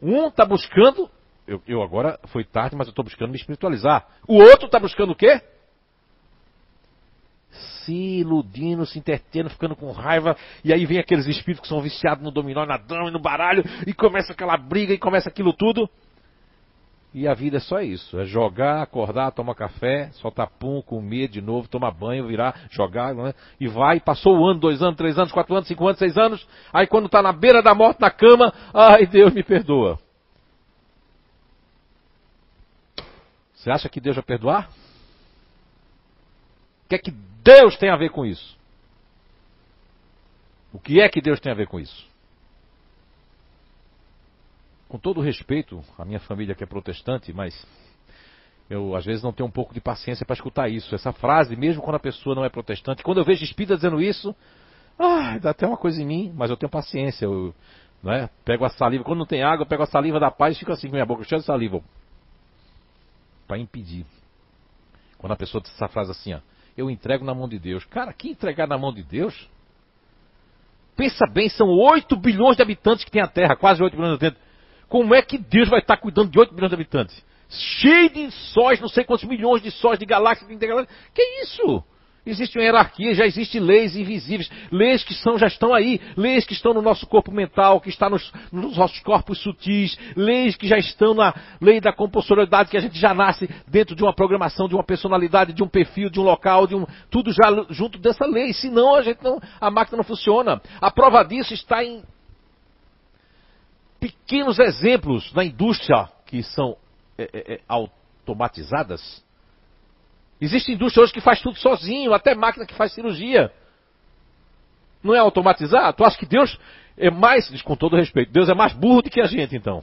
Um está buscando, eu, eu, agora foi tarde, mas eu estou buscando me espiritualizar. O outro está buscando o quê? Se iludindo, se entretendo, ficando com raiva, e aí vem aqueles espíritos que são viciados no dominó, na dama e no baralho, e começa aquela briga e começa aquilo tudo. E a vida é só isso: é jogar, acordar, tomar café, soltar pum, comer de novo, tomar banho, virar, jogar, né? e vai. Passou um ano, dois anos, três anos, quatro anos, cinco anos, seis anos. Aí quando está na beira da morte, na cama, ai Deus me perdoa. Você acha que Deus vai perdoar? O que é que Deus tem a ver com isso? O que é que Deus tem a ver com isso? com todo respeito à minha família que é protestante, mas eu às vezes não tenho um pouco de paciência para escutar isso. Essa frase, mesmo quando a pessoa não é protestante, quando eu vejo espírita dizendo isso, ah, dá até uma coisa em mim, mas eu tenho paciência. Eu né, pego a saliva, quando não tem água, eu pego a saliva da paz e fico assim com minha boca cheia de saliva. Para impedir. Quando a pessoa diz essa frase assim, ó, eu entrego na mão de Deus. Cara, que entregar na mão de Deus? Pensa bem, são 8 bilhões de habitantes que tem a Terra, quase 8 bilhões de habitantes. Como é que Deus vai estar cuidando de 8 milhões de habitantes? Cheio de sóis, não sei quantos milhões de sóis, de galáxias, de intergaláxias. Que isso? Existe uma hierarquia, já existem leis invisíveis, leis que são, já estão aí, leis que estão no nosso corpo mental, que está nos, nos nossos corpos sutis, leis que já estão na lei da compulsoriedade, que a gente já nasce dentro de uma programação, de uma personalidade, de um perfil, de um local, de um, tudo já junto dessa lei. Senão a gente não, a máquina não funciona. A prova disso está em pequenos exemplos na indústria que são é, é, é, automatizadas. Existe indústria hoje que faz tudo sozinho, até máquina que faz cirurgia. Não é automatizar? Tu acha que Deus é mais, com todo respeito, Deus é mais burro do que a gente então?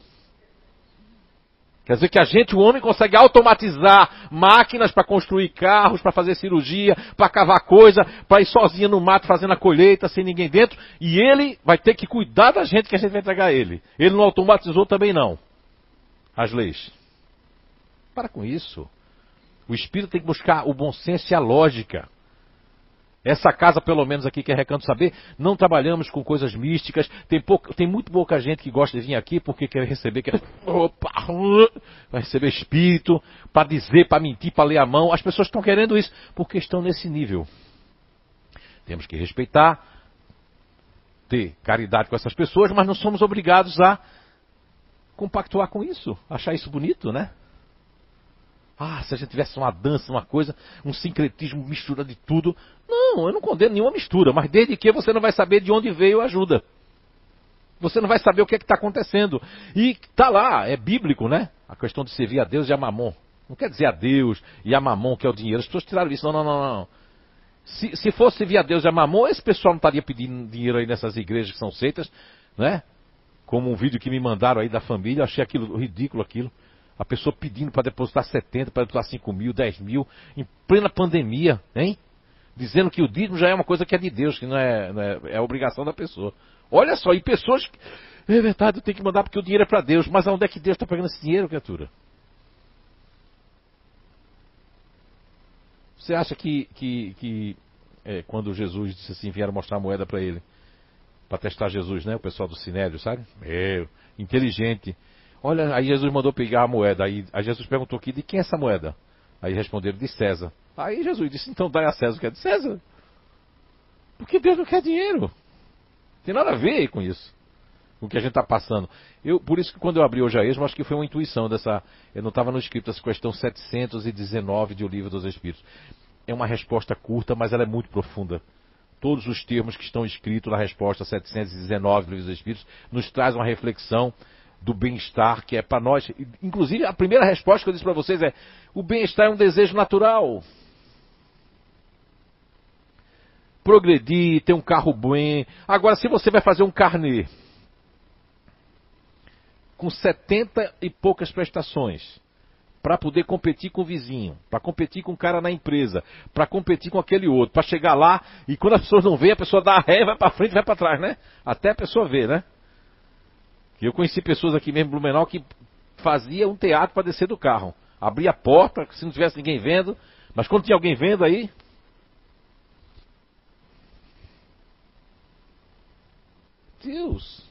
Quer dizer que a gente, o homem, consegue automatizar máquinas para construir carros, para fazer cirurgia, para cavar coisa, para ir sozinho no mato fazendo a colheita, sem ninguém dentro, e ele vai ter que cuidar da gente que a gente vai entregar a ele. Ele não automatizou também não. As leis. Para com isso. O espírito tem que buscar o bom senso e a lógica. Essa casa, pelo menos aqui que é Recanto Saber, não trabalhamos com coisas místicas. Tem, pouca, tem muito pouca gente que gosta de vir aqui porque quer receber, quer, opa, vai receber espírito, para dizer, para mentir, para ler a mão. As pessoas estão querendo isso porque estão nesse nível. Temos que respeitar, ter caridade com essas pessoas, mas não somos obrigados a compactuar com isso, achar isso bonito, né? Ah, se a gente tivesse uma dança, uma coisa, um sincretismo, mistura de tudo. Não, eu não condeno nenhuma mistura, mas desde que você não vai saber de onde veio a ajuda. Você não vai saber o que é está acontecendo. E está lá, é bíblico, né? A questão de servir a Deus e a mamon. Não quer dizer a Deus e a mamon, que é o dinheiro. As pessoas tiraram isso. Não, não, não, não. Se, se fosse servir a Deus e a mamon, esse pessoal não estaria pedindo dinheiro aí nessas igrejas que são seitas, né? Como um vídeo que me mandaram aí da família, achei aquilo ridículo aquilo. A pessoa pedindo para depositar 70, para depositar 5 mil, 10 mil, em plena pandemia, hein? Dizendo que o dízimo já é uma coisa que é de Deus, que não é, não é, é obrigação da pessoa. Olha só, e pessoas que. É verdade, eu tenho que mandar porque o dinheiro é para Deus. Mas aonde é que Deus está pegando esse dinheiro, criatura? Você acha que, que, que é, quando Jesus disse assim, vieram mostrar a moeda para ele, para testar Jesus, né? O pessoal do Sinédrio, sabe? Meu, inteligente. Olha, aí Jesus mandou pegar a moeda. Aí, aí Jesus perguntou aqui, de quem é essa moeda? Aí responderam, de César. Aí Jesus disse, então dá a César o que é de César. Porque Deus não quer dinheiro. Tem nada a ver com isso. O que a gente está passando. Eu, por isso que quando eu abri hoje a acho que foi uma intuição dessa. Eu não estava no escrito, essa questão 719 de O Livro dos Espíritos. É uma resposta curta, mas ela é muito profunda. Todos os termos que estão escritos na resposta 719 do Livro dos Espíritos nos traz uma reflexão do bem-estar que é para nós. Inclusive, a primeira resposta que eu disse para vocês é: o bem-estar é um desejo natural. Progredir, ter um carro bem. Agora, se você vai fazer um carnê com 70 e poucas prestações, para poder competir com o vizinho, para competir com o cara na empresa, para competir com aquele outro, para chegar lá e quando as pessoas não veem, a pessoa dá a ré, vai para frente, vai para trás, né? Até a pessoa ver, né? Eu conheci pessoas aqui mesmo Blumenau que fazia um teatro para descer do carro. Abria a porta, se não tivesse ninguém vendo, mas quando tinha alguém vendo aí. Deus!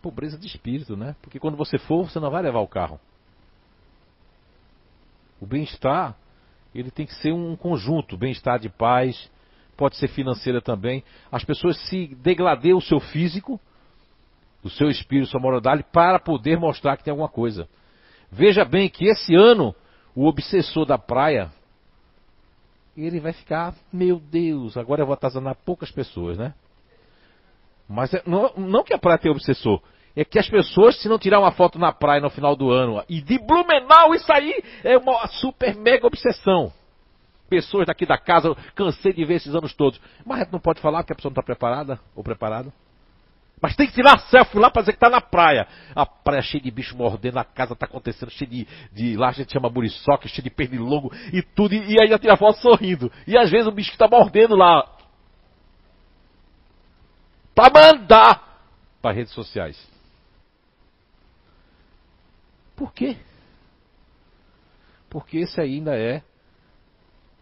Pobreza de espírito, né? Porque quando você for, você não vai levar o carro. O bem-estar, ele tem que ser um conjunto, bem-estar de paz, pode ser financeira também. As pessoas se degladeiam o seu físico, do seu espírito, sua moralidade, para poder mostrar que tem alguma coisa. Veja bem que esse ano, o obsessor da praia, ele vai ficar, meu Deus, agora eu vou atazanar poucas pessoas, né? Mas é, não, não que a praia tenha obsessor, é que as pessoas, se não tirar uma foto na praia no final do ano, e de Blumenau, isso aí é uma super mega obsessão. Pessoas daqui da casa, cansei de ver esses anos todos. Mas não pode falar que a pessoa não está preparada ou preparado. Mas tem que tirar selfie lá para dizer que tá na praia. A praia cheia de bicho mordendo, a casa tá acontecendo cheia de, de lá a gente chama buriçoca, cheia de pernilongo e tudo, e, e ainda tira foto sorrindo. E às vezes o bicho que tá mordendo lá. Para mandar para redes sociais. Por quê? Porque esse ainda é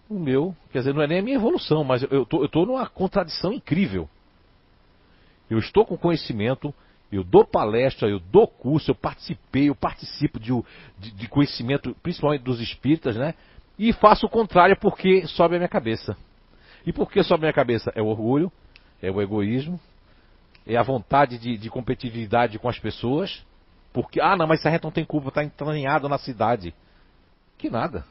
o meu, quer dizer, não é nem a minha evolução, mas eu tô numa contradição incrível. Eu estou com conhecimento, eu dou palestra, eu dou curso, eu participei, eu participo de, de, de conhecimento, principalmente dos espíritas, né? E faço o contrário porque sobe a minha cabeça. E por que sobe a minha cabeça? É o orgulho, é o egoísmo, é a vontade de, de competitividade com as pessoas. Porque, ah, não, mas essa reta não tem culpa, está entranhado na cidade. Que nada.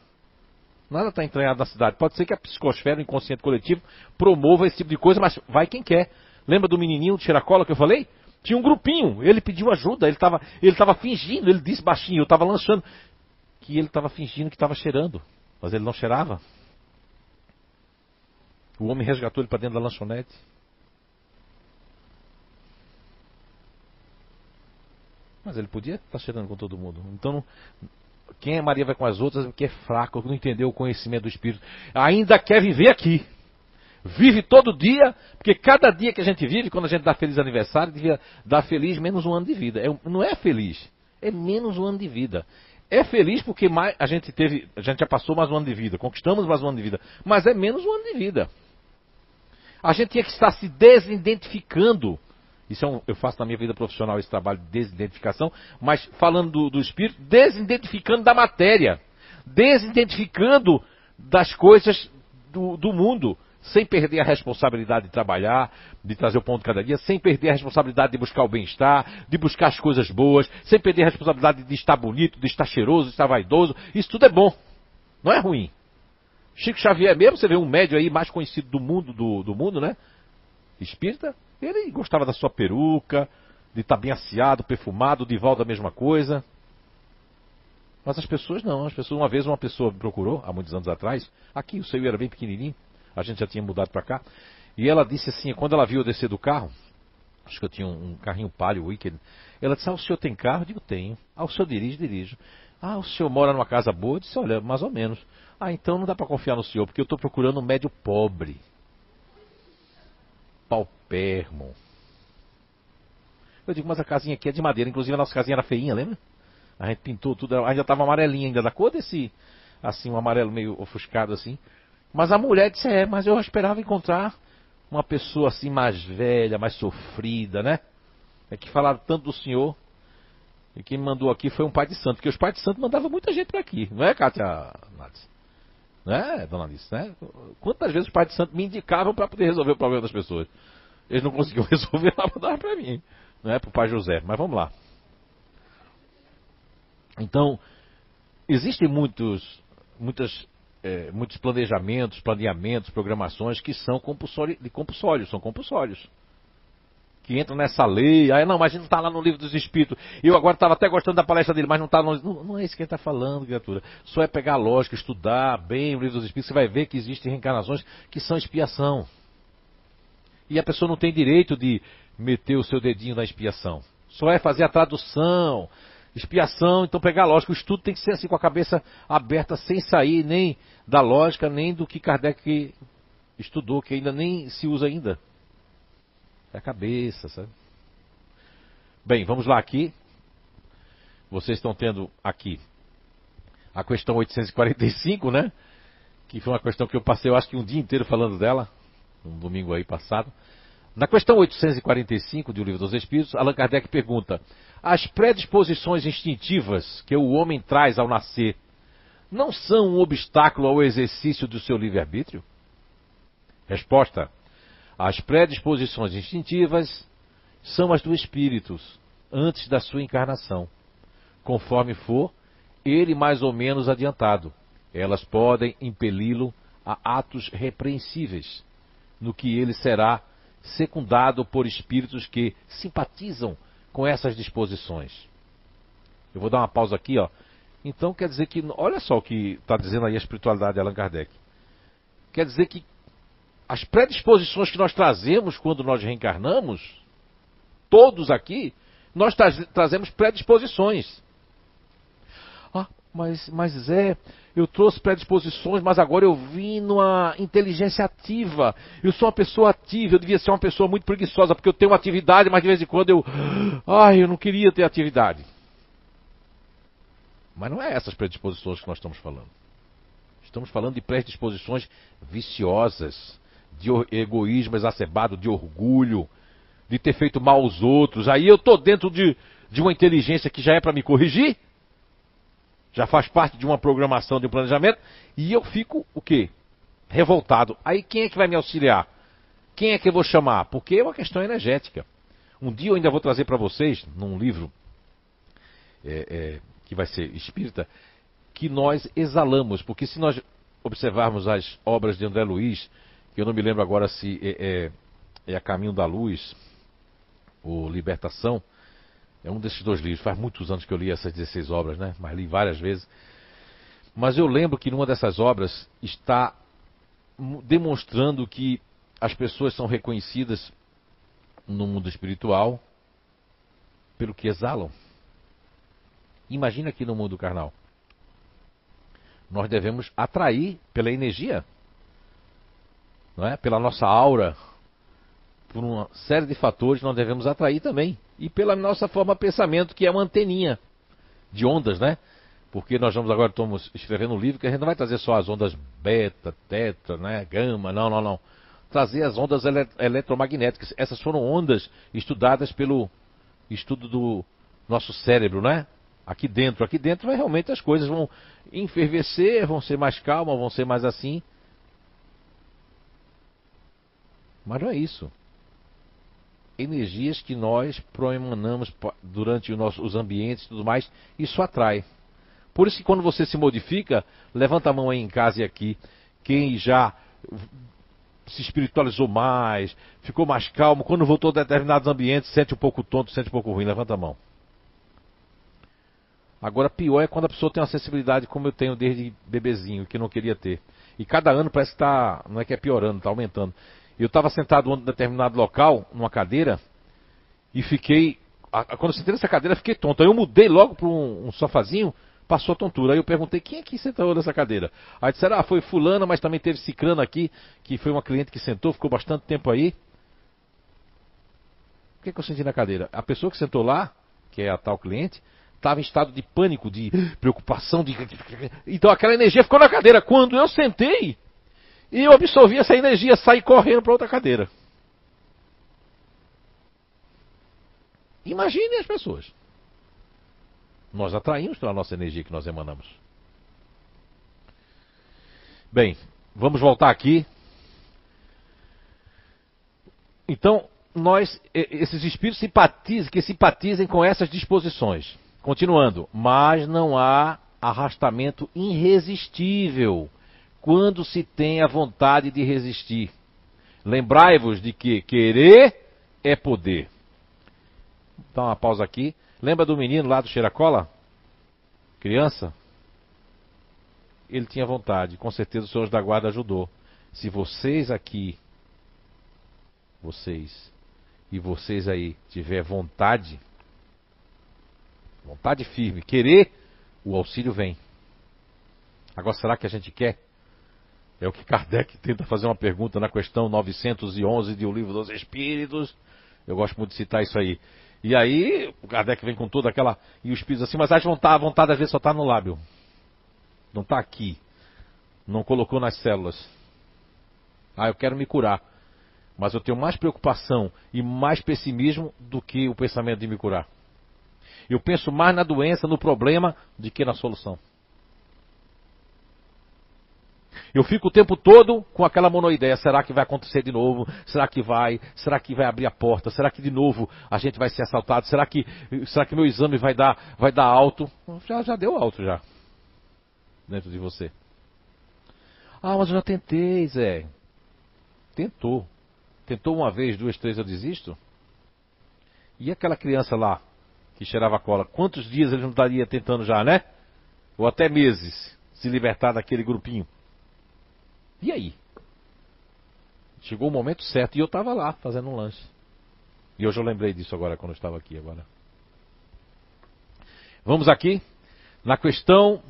Nada está entranhado na cidade. Pode ser que a psicosfera, o inconsciente coletivo, promova esse tipo de coisa, mas vai quem quer. Lembra do menininho de Chiracola que eu falei? Tinha um grupinho, ele pediu ajuda, ele estava ele tava fingindo, ele disse baixinho, eu estava lançando, que ele estava fingindo que estava cheirando, mas ele não cheirava. O homem resgatou ele para dentro da lanchonete. Mas ele podia estar tá cheirando com todo mundo. Então, quem é Maria vai com as outras porque é fraco, não entendeu o conhecimento do Espírito. Ainda quer viver aqui. Vive todo dia, porque cada dia que a gente vive, quando a gente dá feliz aniversário, devia dar feliz menos um ano de vida. É, não é feliz, é menos um ano de vida. É feliz porque mais, a gente teve, a gente já passou mais um ano de vida, conquistamos mais um ano de vida, mas é menos um ano de vida. A gente tinha que estar se desidentificando. Isso é um, eu faço na minha vida profissional esse trabalho de desidentificação, mas falando do, do espírito, desidentificando da matéria, desidentificando das coisas do, do mundo sem perder a responsabilidade de trabalhar, de trazer o pão de cada dia, sem perder a responsabilidade de buscar o bem-estar, de buscar as coisas boas, sem perder a responsabilidade de estar bonito, de estar cheiroso, de estar vaidoso. Isso tudo é bom. Não é ruim. Chico Xavier mesmo, você vê um médio aí mais conhecido do mundo, do, do mundo, né? Espírita, ele gostava da sua peruca, de estar bem assiado, perfumado, de volta a mesma coisa. Mas as pessoas não, as pessoas, uma vez uma pessoa me procurou, há muitos anos atrás, aqui o seu era bem pequenininho, a gente já tinha mudado para cá, e ela disse assim, quando ela viu eu descer do carro, acho que eu tinha um, um carrinho palio weekend, ela disse, ah, o senhor tem carro? Eu digo, tenho. Ah, o senhor dirige? Dirijo. Ah, o senhor mora numa casa boa? Eu disse, olha, mais ou menos. Ah, então não dá para confiar no senhor, porque eu estou procurando um médio pobre. Paupermo. Eu digo, mas a casinha aqui é de madeira, inclusive a nossa casinha era feinha, lembra? A gente pintou tudo, ainda estava amarelinha ainda, da cor desse, assim, um amarelo meio ofuscado assim. Mas a mulher disse, é, mas eu esperava encontrar uma pessoa assim mais velha, mais sofrida, né? É que falaram tanto do senhor. E quem mandou aqui foi um pai de santo, porque os pais de santo mandavam muita gente para aqui, não é, Kátia Nades? Não é, dona Alice, né? Quantas vezes os pais de santo me indicavam para poder resolver o problema das pessoas? Eles não conseguiam resolver, lá mandaram para mim, não é? Para o pai José. Mas vamos lá. Então, existem muitos, muitas, é, muitos planejamentos, planeamentos, programações que são compulsórios, compulsórios, são compulsórios. Que entram nessa lei, aí não, mas não está lá no livro dos Espíritos. Eu agora estava até gostando da palestra dele, mas não está. Não, não é isso que ele está falando, criatura. Só é pegar a lógica, estudar bem o livro dos Espíritos, você vai ver que existem reencarnações que são expiação. E a pessoa não tem direito de meter o seu dedinho na expiação. Só é fazer a tradução, expiação, então pegar a lógica. O estudo tem que ser assim com a cabeça aberta, sem sair nem da lógica, nem do que Kardec estudou, que ainda nem se usa ainda. É a cabeça, sabe? Bem, vamos lá aqui. Vocês estão tendo aqui a questão 845, né? Que foi uma questão que eu passei, eu acho que um dia inteiro falando dela, um domingo aí passado. Na questão 845 do Livro dos Espíritos, Allan Kardec pergunta: as predisposições instintivas que o homem traz ao nascer não são um obstáculo ao exercício do seu livre-arbítrio? Resposta: As predisposições instintivas são as do espírito antes da sua encarnação. Conforme for ele mais ou menos adiantado, elas podem impeli-lo a atos repreensíveis, no que ele será secundado por espíritos que simpatizam com essas disposições. Eu vou dar uma pausa aqui, ó. Então quer dizer que, olha só o que está dizendo aí a espiritualidade de Allan Kardec. Quer dizer que as predisposições que nós trazemos quando nós reencarnamos, todos aqui, nós tra trazemos predisposições. Mas, mas é, eu trouxe predisposições, mas agora eu vim numa inteligência ativa. Eu sou uma pessoa ativa, eu devia ser uma pessoa muito preguiçosa, porque eu tenho atividade, mas de vez em quando eu. Ai, eu não queria ter atividade. Mas não é essas predisposições que nós estamos falando. Estamos falando de predisposições viciosas, de egoísmo exacerbado, de orgulho, de ter feito mal aos outros. Aí eu estou dentro de, de uma inteligência que já é para me corrigir já faz parte de uma programação, de um planejamento, e eu fico o quê? Revoltado. Aí quem é que vai me auxiliar? Quem é que eu vou chamar? Porque é uma questão energética. Um dia eu ainda vou trazer para vocês, num livro é, é, que vai ser espírita, que nós exalamos, porque se nós observarmos as obras de André Luiz, que eu não me lembro agora se é, é, é A Caminho da Luz ou Libertação, é um desses dois livros. Faz muitos anos que eu li essas 16 obras, né? Mas li várias vezes. Mas eu lembro que numa dessas obras está demonstrando que as pessoas são reconhecidas no mundo espiritual pelo que exalam. Imagina aqui no mundo carnal. Nós devemos atrair pela energia, não é? Pela nossa aura, por uma série de fatores nós devemos atrair também. E pela nossa forma de pensamento, que é uma anteninha de ondas, né? Porque nós vamos agora, estamos escrevendo um livro que a gente não vai trazer só as ondas beta, teta, né? Gama, não, não, não. Trazer as ondas ele eletromagnéticas. Essas foram ondas estudadas pelo estudo do nosso cérebro, né? Aqui dentro, aqui dentro realmente as coisas vão enfervecer, vão ser mais calmas, vão ser mais assim. Mas não é isso. Energias que nós proemanamos durante nosso, os ambientes e tudo mais, isso atrai. Por isso que quando você se modifica, levanta a mão aí em casa e aqui. Quem já se espiritualizou mais, ficou mais calmo, quando voltou a determinados ambientes, sente um pouco tonto, sente um pouco ruim, levanta a mão. Agora, pior é quando a pessoa tem uma sensibilidade como eu tenho desde bebezinho, que não queria ter. E cada ano parece que está, não é que é piorando, está aumentando. Eu estava sentado em um determinado local, numa cadeira, e fiquei. Quando eu sentei nessa cadeira, fiquei tonto. Aí eu mudei logo para um, um sofazinho, passou a tontura. Aí eu perguntei, quem é que sentou nessa cadeira? Aí disseram, ah, foi fulana, mas também teve cicrano aqui, que foi uma cliente que sentou, ficou bastante tempo aí. O que, é que eu senti na cadeira? A pessoa que sentou lá, que é a tal cliente, estava em estado de pânico, de preocupação, de... Então aquela energia ficou na cadeira. Quando eu sentei, eu absorvi essa energia, saí correndo para outra cadeira. Imagine as pessoas. Nós atraímos pela nossa energia que nós emanamos. Bem, vamos voltar aqui. Então, nós, esses espíritos simpatizem, que simpatizem com essas disposições. Continuando, mas não há arrastamento irresistível quando se tem a vontade de resistir. Lembrai-vos de que querer é poder. Dá uma pausa aqui. Lembra do menino lá do Cheiracola? Criança? Ele tinha vontade, com certeza o senhor da guarda ajudou. Se vocês aqui, vocês e vocês aí tiver vontade, vontade firme, querer, o auxílio vem. Agora, será que a gente quer? É o que Kardec tenta fazer uma pergunta na questão 911 de O Livro dos Espíritos. Eu gosto muito de citar isso aí. E aí, o Kardec vem com toda aquela. E os espíritos assim, mas a vontade, a vontade às vezes só está no lábio. Não está aqui. Não colocou nas células. Ah, eu quero me curar. Mas eu tenho mais preocupação e mais pessimismo do que o pensamento de me curar. Eu penso mais na doença, no problema, do que na solução. Eu fico o tempo todo com aquela monoideia. Será que vai acontecer de novo? Será que vai? Será que vai abrir a porta? Será que de novo a gente vai ser assaltado? Será que, será que meu exame vai dar, vai dar alto? Já, já deu alto já. Dentro de você. Ah, mas eu já tentei, Zé. Tentou. Tentou uma vez, duas, três, eu desisto? E aquela criança lá, que cheirava cola, quantos dias ele não estaria tentando já, né? Ou até meses, se libertar daquele grupinho? E aí? Chegou o momento certo e eu estava lá fazendo um lanche. E hoje eu lembrei disso agora quando eu estava aqui agora. Vamos aqui na questão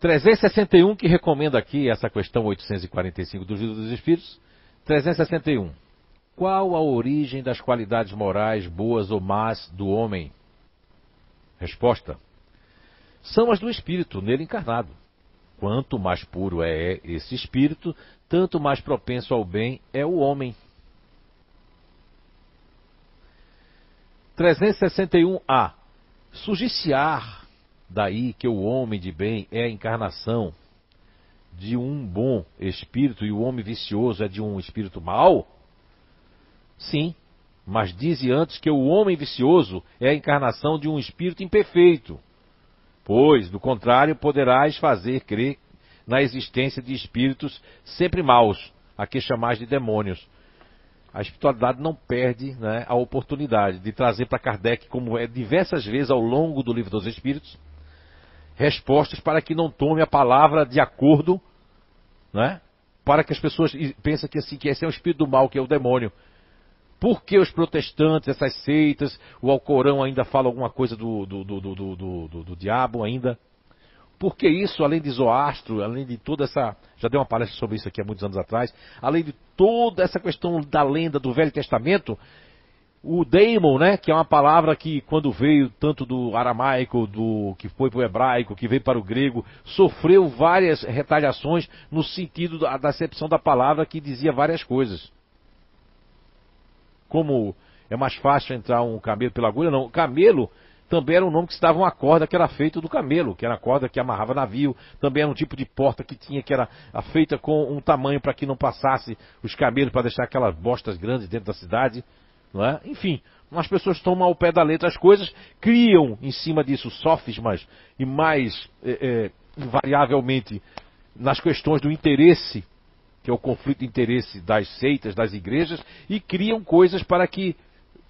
361 que recomenda aqui essa questão 845 do Livro dos Espíritos. 361. Qual a origem das qualidades morais boas ou más do homem? Resposta: São as do espírito nele encarnado. Quanto mais puro é esse espírito, tanto mais propenso ao bem é o homem. 361a. Sugiciar daí que o homem de bem é a encarnação de um bom espírito e o homem vicioso é de um espírito mau? Sim, mas dize antes que o homem vicioso é a encarnação de um espírito imperfeito pois, do contrário, poderás fazer crer na existência de espíritos sempre maus, a que chamais de demônios. A espiritualidade não perde né, a oportunidade de trazer para Kardec, como é diversas vezes ao longo do livro dos Espíritos, respostas para que não tome a palavra de acordo, né, para que as pessoas pensem que assim que esse é um espírito do mal, que é o demônio. Por que os protestantes, essas seitas, o Alcorão ainda fala alguma coisa do, do, do, do, diabo ainda? Por que isso, além de Zoastro, além de toda essa. Já dei uma palestra sobre isso aqui há muitos anos atrás. Além de toda essa questão da lenda do Velho Testamento, o daemon, né, que é uma palavra que quando veio tanto do aramaico, do que foi para o hebraico, que veio para o grego, sofreu várias retaliações no sentido da, da acepção da palavra que dizia várias coisas como é mais fácil entrar um camelo pela agulha, não. Camelo também era um nome que se dava uma corda que era feita do camelo, que era a corda que amarrava navio, também era um tipo de porta que tinha, que era feita com um tamanho para que não passasse os camelos, para deixar aquelas bostas grandes dentro da cidade, não é? Enfim, as pessoas tomam ao pé da letra as coisas, criam em cima disso sofismas e mais é, é, invariavelmente nas questões do interesse, que é o conflito de interesse das seitas, das igrejas, e criam coisas para que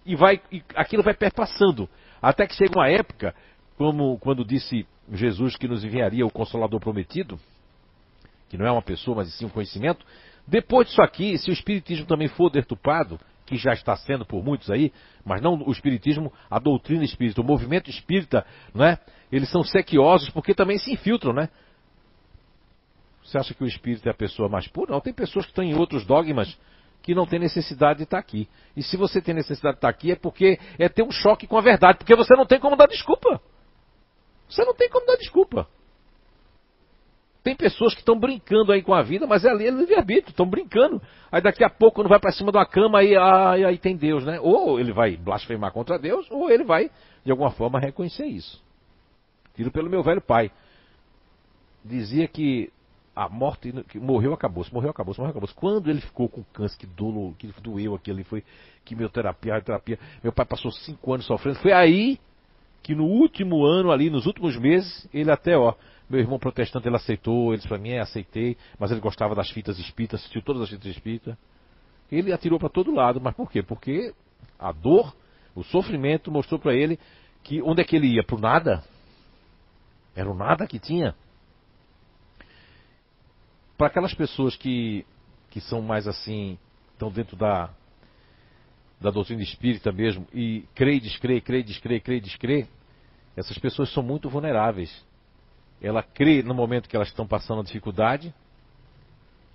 e vai e aquilo vai perpassando até que chega uma época, como quando disse Jesus que nos enviaria o Consolador prometido, que não é uma pessoa, mas sim um conhecimento. Depois disso aqui, se o Espiritismo também for detupado, que já está sendo por muitos aí, mas não o Espiritismo, a doutrina espírita, o movimento espírita, não é? Eles são sequiosos porque também se infiltram, né? Você acha que o espírito é a pessoa mais pura? Não, tem pessoas que estão em outros dogmas que não tem necessidade de estar aqui. E se você tem necessidade de estar aqui é porque é ter um choque com a verdade, porque você não tem como dar desculpa. Você não tem como dar desculpa. Tem pessoas que estão brincando aí com a vida, mas é ali é livre-arbítrio, estão brincando. Aí daqui a pouco não vai para cima de uma cama e aí, aí tem Deus, né? Ou ele vai blasfemar contra Deus, ou ele vai, de alguma forma, reconhecer isso. Tiro pelo meu velho pai. Dizia que a morte morreu acabou, se morreu acabou, se morreu acabou. Quando ele ficou com câncer, que dolo, que doeu aquilo ali, foi quimioterapia, radioterapia. Meu pai passou cinco anos sofrendo. Foi aí que no último ano ali, nos últimos meses, ele até, ó, meu irmão protestante, ele aceitou, ele pra mim, é, aceitei, mas ele gostava das fitas espíritas, assistiu todas as fitas espíritas. Ele atirou para todo lado, mas por quê? Porque a dor, o sofrimento mostrou para ele que onde é que ele ia? Pro nada? Era o nada que tinha para aquelas pessoas que, que são mais assim, estão dentro da, da doutrina espírita mesmo, e crê descrê, crê descrê, crê descrê, essas pessoas são muito vulneráveis. Ela crê no momento que elas estão passando a dificuldade,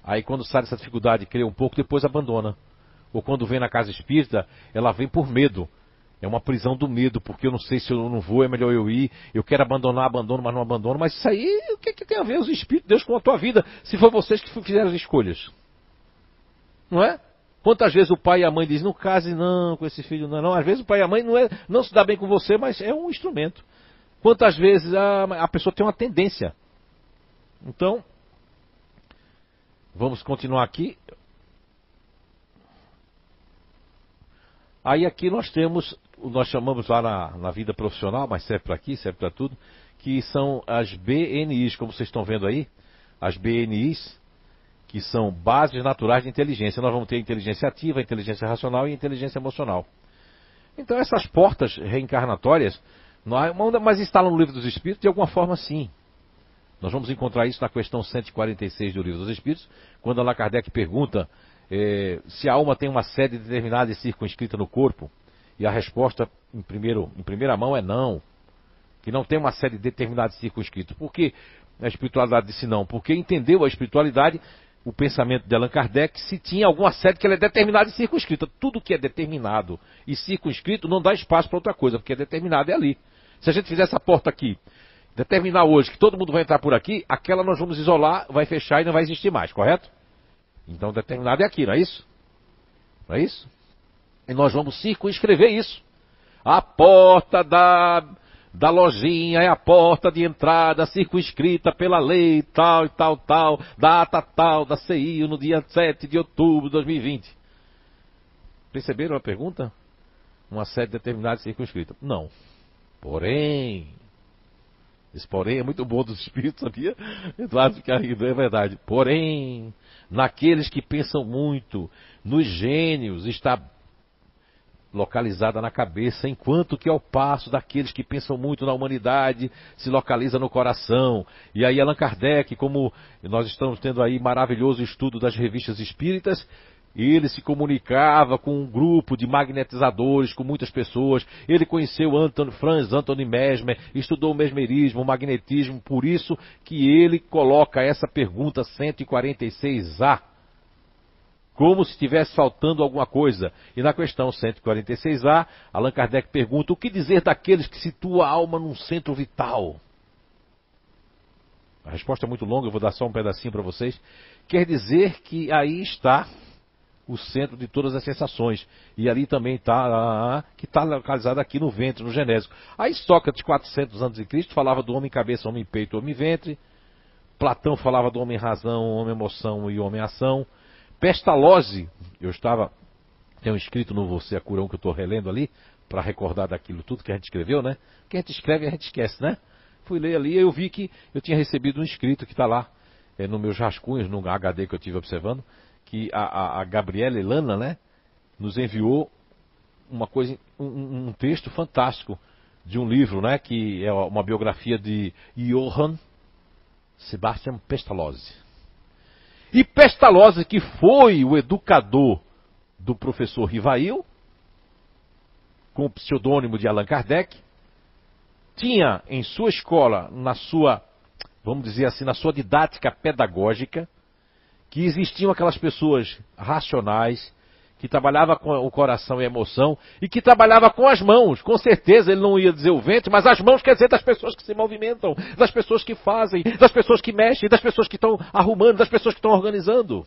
aí quando sai dessa dificuldade, crê um pouco, depois abandona. Ou quando vem na casa espírita, ela vem por medo. É uma prisão do medo, porque eu não sei se eu não vou, é melhor eu ir. Eu quero abandonar, abandono, mas não abandono. Mas isso aí, o que, que tem a ver os Espíritos de Deus com a tua vida, se foi vocês que fizeram as escolhas? Não é? Quantas vezes o pai e a mãe dizem, não case não com esse filho, não, não. Às vezes o pai e a mãe não, é, não se dá bem com você, mas é um instrumento. Quantas vezes a, a pessoa tem uma tendência. Então, vamos continuar aqui. Aí aqui nós temos nós chamamos lá na, na vida profissional, mas serve para aqui, serve para tudo, que são as BNIs, como vocês estão vendo aí, as BNIs, que são bases naturais de inteligência. Nós vamos ter inteligência ativa, inteligência racional e inteligência emocional. Então essas portas reencarnatórias, nós, mas instalam no livro dos Espíritos de alguma forma sim. Nós vamos encontrar isso na questão 146 do livro dos Espíritos, quando Allan Kardec pergunta eh, se a alma tem uma sede determinada e circunscrita no corpo. E a resposta, em, primeiro, em primeira mão, é não. Que não tem uma série determinada de circunscritos. Por que a espiritualidade disse não? Porque entendeu a espiritualidade, o pensamento de Allan Kardec, se tinha alguma sede que ela é determinada e circunscrita. Tudo que é determinado e circunscrito não dá espaço para outra coisa, porque é determinado é ali. Se a gente fizer essa porta aqui, determinar hoje que todo mundo vai entrar por aqui, aquela nós vamos isolar, vai fechar e não vai existir mais, correto? Então determinado é aqui, não é isso? Não é isso? E nós vamos circunscrever isso. A porta da, da lojinha é a porta de entrada circunscrita pela lei tal e tal, tal, data tal da CI no dia 7 de outubro de 2020. Perceberam a pergunta? Uma sede determinada circunscrita. Não. Porém, esse porém é muito bom dos espíritos, sabia? Eduardo fica rindo, é verdade. Porém, naqueles que pensam muito, nos gênios, está localizada na cabeça, enquanto que ao passo daqueles que pensam muito na humanidade se localiza no coração. E aí Allan Kardec, como nós estamos tendo aí maravilhoso estudo das revistas espíritas, ele se comunicava com um grupo de magnetizadores, com muitas pessoas. Ele conheceu Anton, Franz Anthony Mesmer, estudou o mesmerismo, magnetismo, por isso que ele coloca essa pergunta 146A como se estivesse faltando alguma coisa. E na questão 146A, Allan Kardec pergunta: o que dizer daqueles que situam a alma num centro vital? A resposta é muito longa, eu vou dar só um pedacinho para vocês. Quer dizer que aí está o centro de todas as sensações. E ali também está, que está localizado aqui no ventre, no genésico. Aí Sócrates, 400 anos de Cristo, falava do homem cabeça, homem peito, homem ventre. Platão falava do homem razão, homem emoção e homem ação. Pestalozzi, eu estava, um escrito no Você a Curão que eu estou relendo ali, para recordar daquilo tudo que a gente escreveu, né? Que a gente escreve a gente esquece, né? Fui ler ali e eu vi que eu tinha recebido um escrito que está lá, é, nos meus rascunhos, no HD que eu tive observando, que a, a, a Gabriela Elana, né, nos enviou uma coisa, um, um, texto fantástico de um livro, né, que é uma biografia de Johann Sebastian Pestalozzi. E Pestalozzi, que foi o educador do professor Rivail, com o pseudônimo de Allan Kardec, tinha em sua escola, na sua, vamos dizer assim, na sua didática pedagógica, que existiam aquelas pessoas racionais, que trabalhava com o coração e a emoção, e que trabalhava com as mãos. Com certeza ele não ia dizer o vento, mas as mãos quer dizer das pessoas que se movimentam, das pessoas que fazem, das pessoas que mexem, das pessoas que estão arrumando, das pessoas que estão organizando.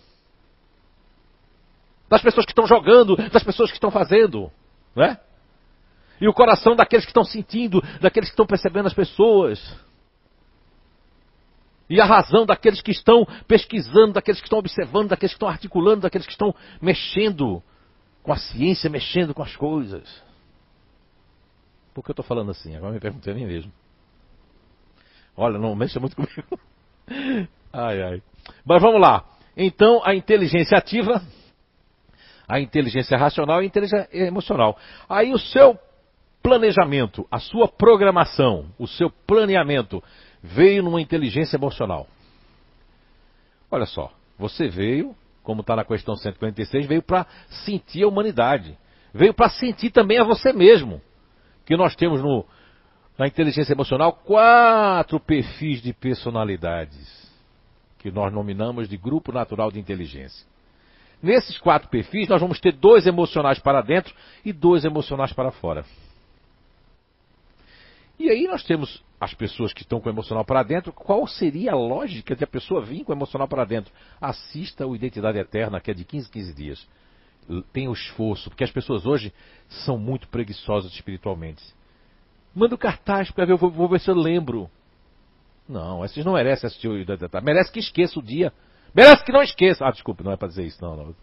Das pessoas que estão jogando, das pessoas que estão fazendo. Né? E o coração daqueles que estão sentindo, daqueles que estão percebendo as pessoas. E a razão daqueles que estão pesquisando, daqueles que estão observando, daqueles que estão articulando, daqueles que estão mexendo com a ciência, mexendo com as coisas. Por que eu estou falando assim? Agora me perguntei a mim mesmo. Olha, não mexa muito comigo. Ai, ai. Mas vamos lá. Então, a inteligência ativa, a inteligência racional e a inteligência emocional. Aí o seu planejamento, a sua programação, o seu planeamento veio numa inteligência emocional. Olha só, você veio, como está na questão 146, veio para sentir a humanidade. Veio para sentir também a você mesmo. Que nós temos no, na inteligência emocional quatro perfis de personalidades. Que nós nominamos de grupo natural de inteligência. Nesses quatro perfis, nós vamos ter dois emocionais para dentro e dois emocionais para fora. E aí nós temos as pessoas que estão com o emocional para dentro. Qual seria a lógica de a pessoa vir com o emocional para dentro? Assista o Identidade Eterna, que é de 15 15 dias. Tenha o esforço, porque as pessoas hoje são muito preguiçosas espiritualmente. Manda o cartaz para ver, vou, ver se eu lembro. Não, esses não merecem assistir o Identidade Eterna. Merece que esqueça o dia. Merece que não esqueça. Ah, desculpe, não é para dizer isso, não, não.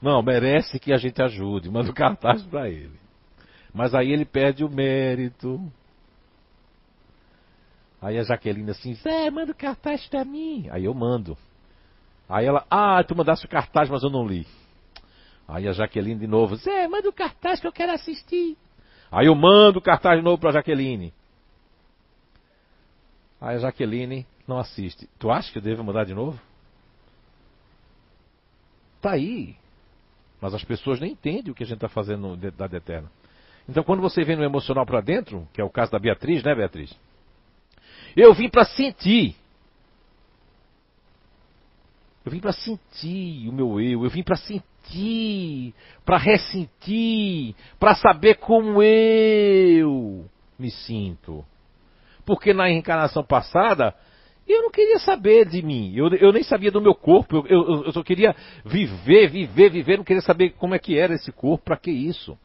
Não, merece que a gente ajude. Manda o cartaz para ele. Mas aí ele perde o mérito Aí a Jaqueline assim, Zé, manda o cartaz pra mim. Aí eu mando. Aí ela, ah, tu mandaste o cartaz, mas eu não li. Aí a Jaqueline de novo, Zé, manda o cartaz que eu quero assistir. Aí eu mando o cartaz de novo pra Jaqueline. Aí a Jaqueline não assiste. Tu acha que eu devo mandar de novo? Tá aí. Mas as pessoas nem entendem o que a gente está fazendo no da Eterna. Então quando você vem no emocional para dentro, que é o caso da Beatriz, né, Beatriz? Eu vim para sentir. Eu vim para sentir o meu eu, eu vim para sentir, para ressentir, para saber como eu me sinto. Porque na reencarnação passada, eu não queria saber de mim, eu, eu nem sabia do meu corpo, eu, eu, eu só queria viver, viver, viver, não queria saber como é que era esse corpo, para que isso?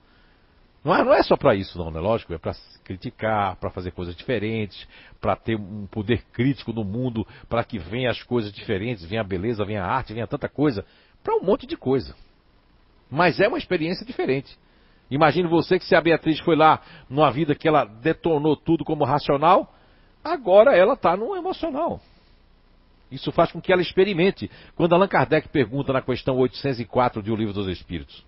Não é, não é só para isso, não, né? Lógico, é para criticar, para fazer coisas diferentes, para ter um poder crítico no mundo, para que venha as coisas diferentes, venha a beleza, venha a arte, venha tanta coisa, para um monte de coisa. Mas é uma experiência diferente. Imagine você que se a Beatriz foi lá numa vida que ela detonou tudo como racional, agora ela está no emocional. Isso faz com que ela experimente. Quando Allan Kardec pergunta na questão 804 de O Livro dos Espíritos,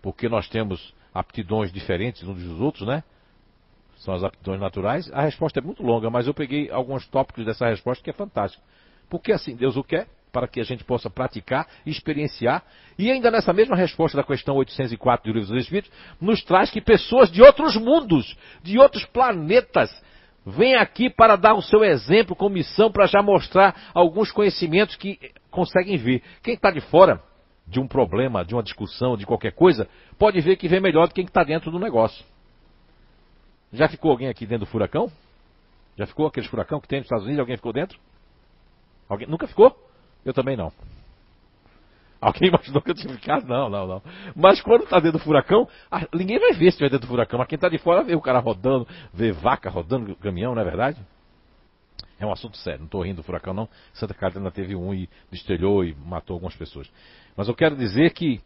porque nós temos aptidões diferentes uns dos outros, né? São as aptidões naturais. A resposta é muito longa, mas eu peguei alguns tópicos dessa resposta que é fantástico. Porque assim Deus o quer, para que a gente possa praticar, experienciar. E ainda nessa mesma resposta da questão 804 do Livro dos Espíritos, nos traz que pessoas de outros mundos, de outros planetas, vêm aqui para dar o seu exemplo com missão, para já mostrar alguns conhecimentos que conseguem ver. Quem está de fora de um problema, de uma discussão, de qualquer coisa, pode ver que vê melhor do que quem está dentro do negócio. Já ficou alguém aqui dentro do furacão? Já ficou aquele furacão que tem nos Estados Unidos? Alguém ficou dentro? Alguém? Nunca ficou? Eu também não. Alguém imaginou que eu tinha ficado? Não, não, não. Mas quando tá dentro do furacão, ninguém vai ver se estiver dentro do furacão. Mas quem tá de fora vê o cara rodando, vê vaca rodando caminhão, não é verdade? É um assunto sério, não estou rindo do furacão não. Santa Catarina teve um e destelhou e matou algumas pessoas. Mas eu quero dizer que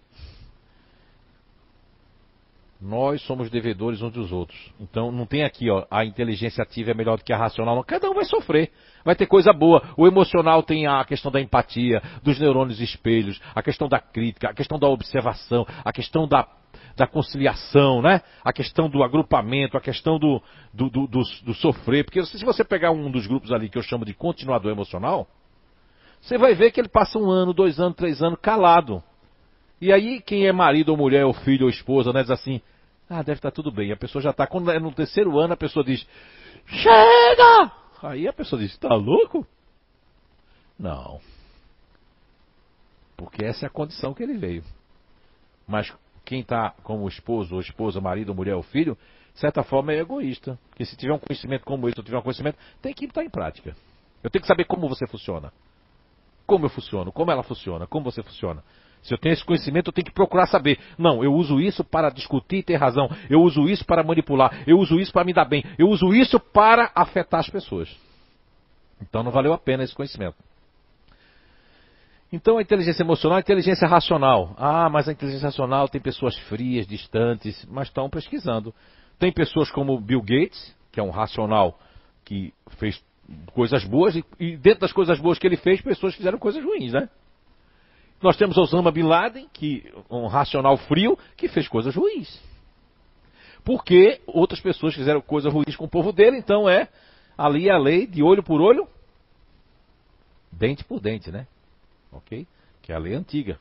nós somos devedores uns dos outros. Então não tem aqui, ó, a inteligência ativa é melhor do que a racional. Não. Cada um vai sofrer. Vai ter coisa boa. O emocional tem a questão da empatia, dos neurônios espelhos, a questão da crítica, a questão da observação, a questão da, da conciliação, né? A questão do agrupamento, a questão do, do, do, do, do sofrer. Porque se você pegar um dos grupos ali que eu chamo de continuador emocional, você vai ver que ele passa um ano, dois anos, três anos calado. E aí, quem é marido ou mulher, ou filho ou esposa, né, diz assim, ah, deve estar tudo bem. A pessoa já está, quando é no terceiro ano, a pessoa diz, chega! Aí a pessoa diz, está louco? Não. Porque essa é a condição que ele veio. Mas quem está como esposo, ou esposa, marido, mulher ou filho, de certa forma é egoísta. Porque se tiver um conhecimento como esse, ou tiver um conhecimento, tem que estar em prática. Eu tenho que saber como você funciona. Como eu funciono, como ela funciona, como você funciona. Se eu tenho esse conhecimento, eu tenho que procurar saber. Não, eu uso isso para discutir e ter razão. Eu uso isso para manipular. Eu uso isso para me dar bem. Eu uso isso para afetar as pessoas. Então não valeu a pena esse conhecimento. Então a inteligência emocional é a inteligência racional. Ah, mas a inteligência racional tem pessoas frias, distantes, mas estão pesquisando. Tem pessoas como Bill Gates, que é um racional que fez coisas boas, e, dentro das coisas boas que ele fez, pessoas fizeram coisas ruins, né? Nós temos Osama Bin Laden, que um racional frio, que fez coisas ruins. Porque outras pessoas fizeram coisas ruins com o povo dele, então é ali a lei de olho por olho, dente por dente, né? Ok? Que é a lei antiga.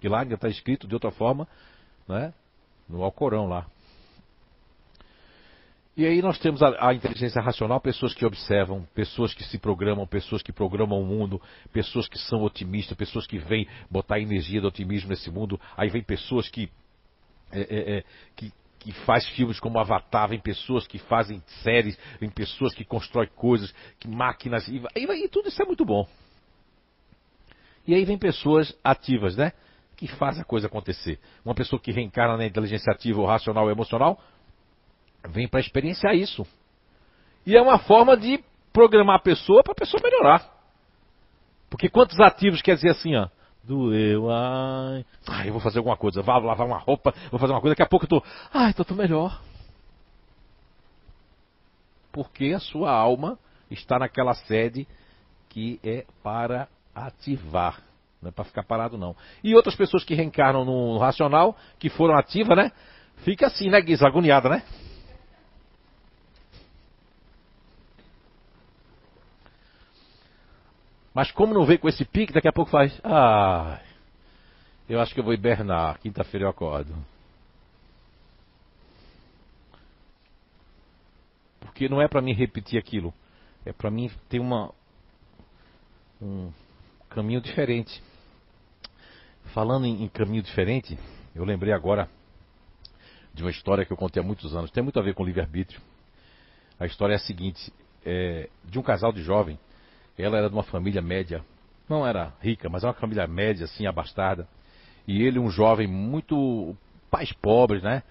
Que lá está escrito de outra forma, né? No Alcorão lá. E aí nós temos a, a, inteligência racional, pessoas que observam, pessoas que se programam, pessoas que programam o mundo, pessoas que são otimistas, pessoas que vêm botar energia do otimismo nesse mundo. Aí vem pessoas que, é, é, é, que, que faz filmes como Avatar, vem pessoas que fazem séries, vem pessoas que constroem coisas, que máquinas, e, e, e tudo isso é muito bom. E aí vem pessoas ativas, né? Que fazem a coisa acontecer. Uma pessoa que reencarna na inteligência ativa, ou racional ou emocional, vem para experienciar isso. E é uma forma de programar a pessoa para a pessoa melhorar. Porque quantos ativos quer dizer assim, ó? Doeu, ai. Ai, eu vou fazer alguma coisa, vou lavar uma roupa, vou fazer uma coisa, daqui a pouco eu tô. Ai, tô, tô melhor. Porque a sua alma está naquela sede que é para ativar. Não é para ficar parado, não. E outras pessoas que reencarnam no racional, que foram ativas, né? Fica assim, né, Guisa? Agoniada, né? Mas como não veio com esse pique, daqui a pouco faz. Ah, eu acho que eu vou hibernar. Quinta-feira eu acordo. Porque não é para mim repetir aquilo. É para mim ter uma um caminho diferente. Falando em, em caminho diferente, eu lembrei agora de uma história que eu contei há muitos anos. Tem muito a ver com livre-arbítrio. A história é a seguinte: é, de um casal de jovem ela era de uma família média, não era rica, mas é uma família média, assim, abastada. E ele, um jovem muito. pais pobres, né?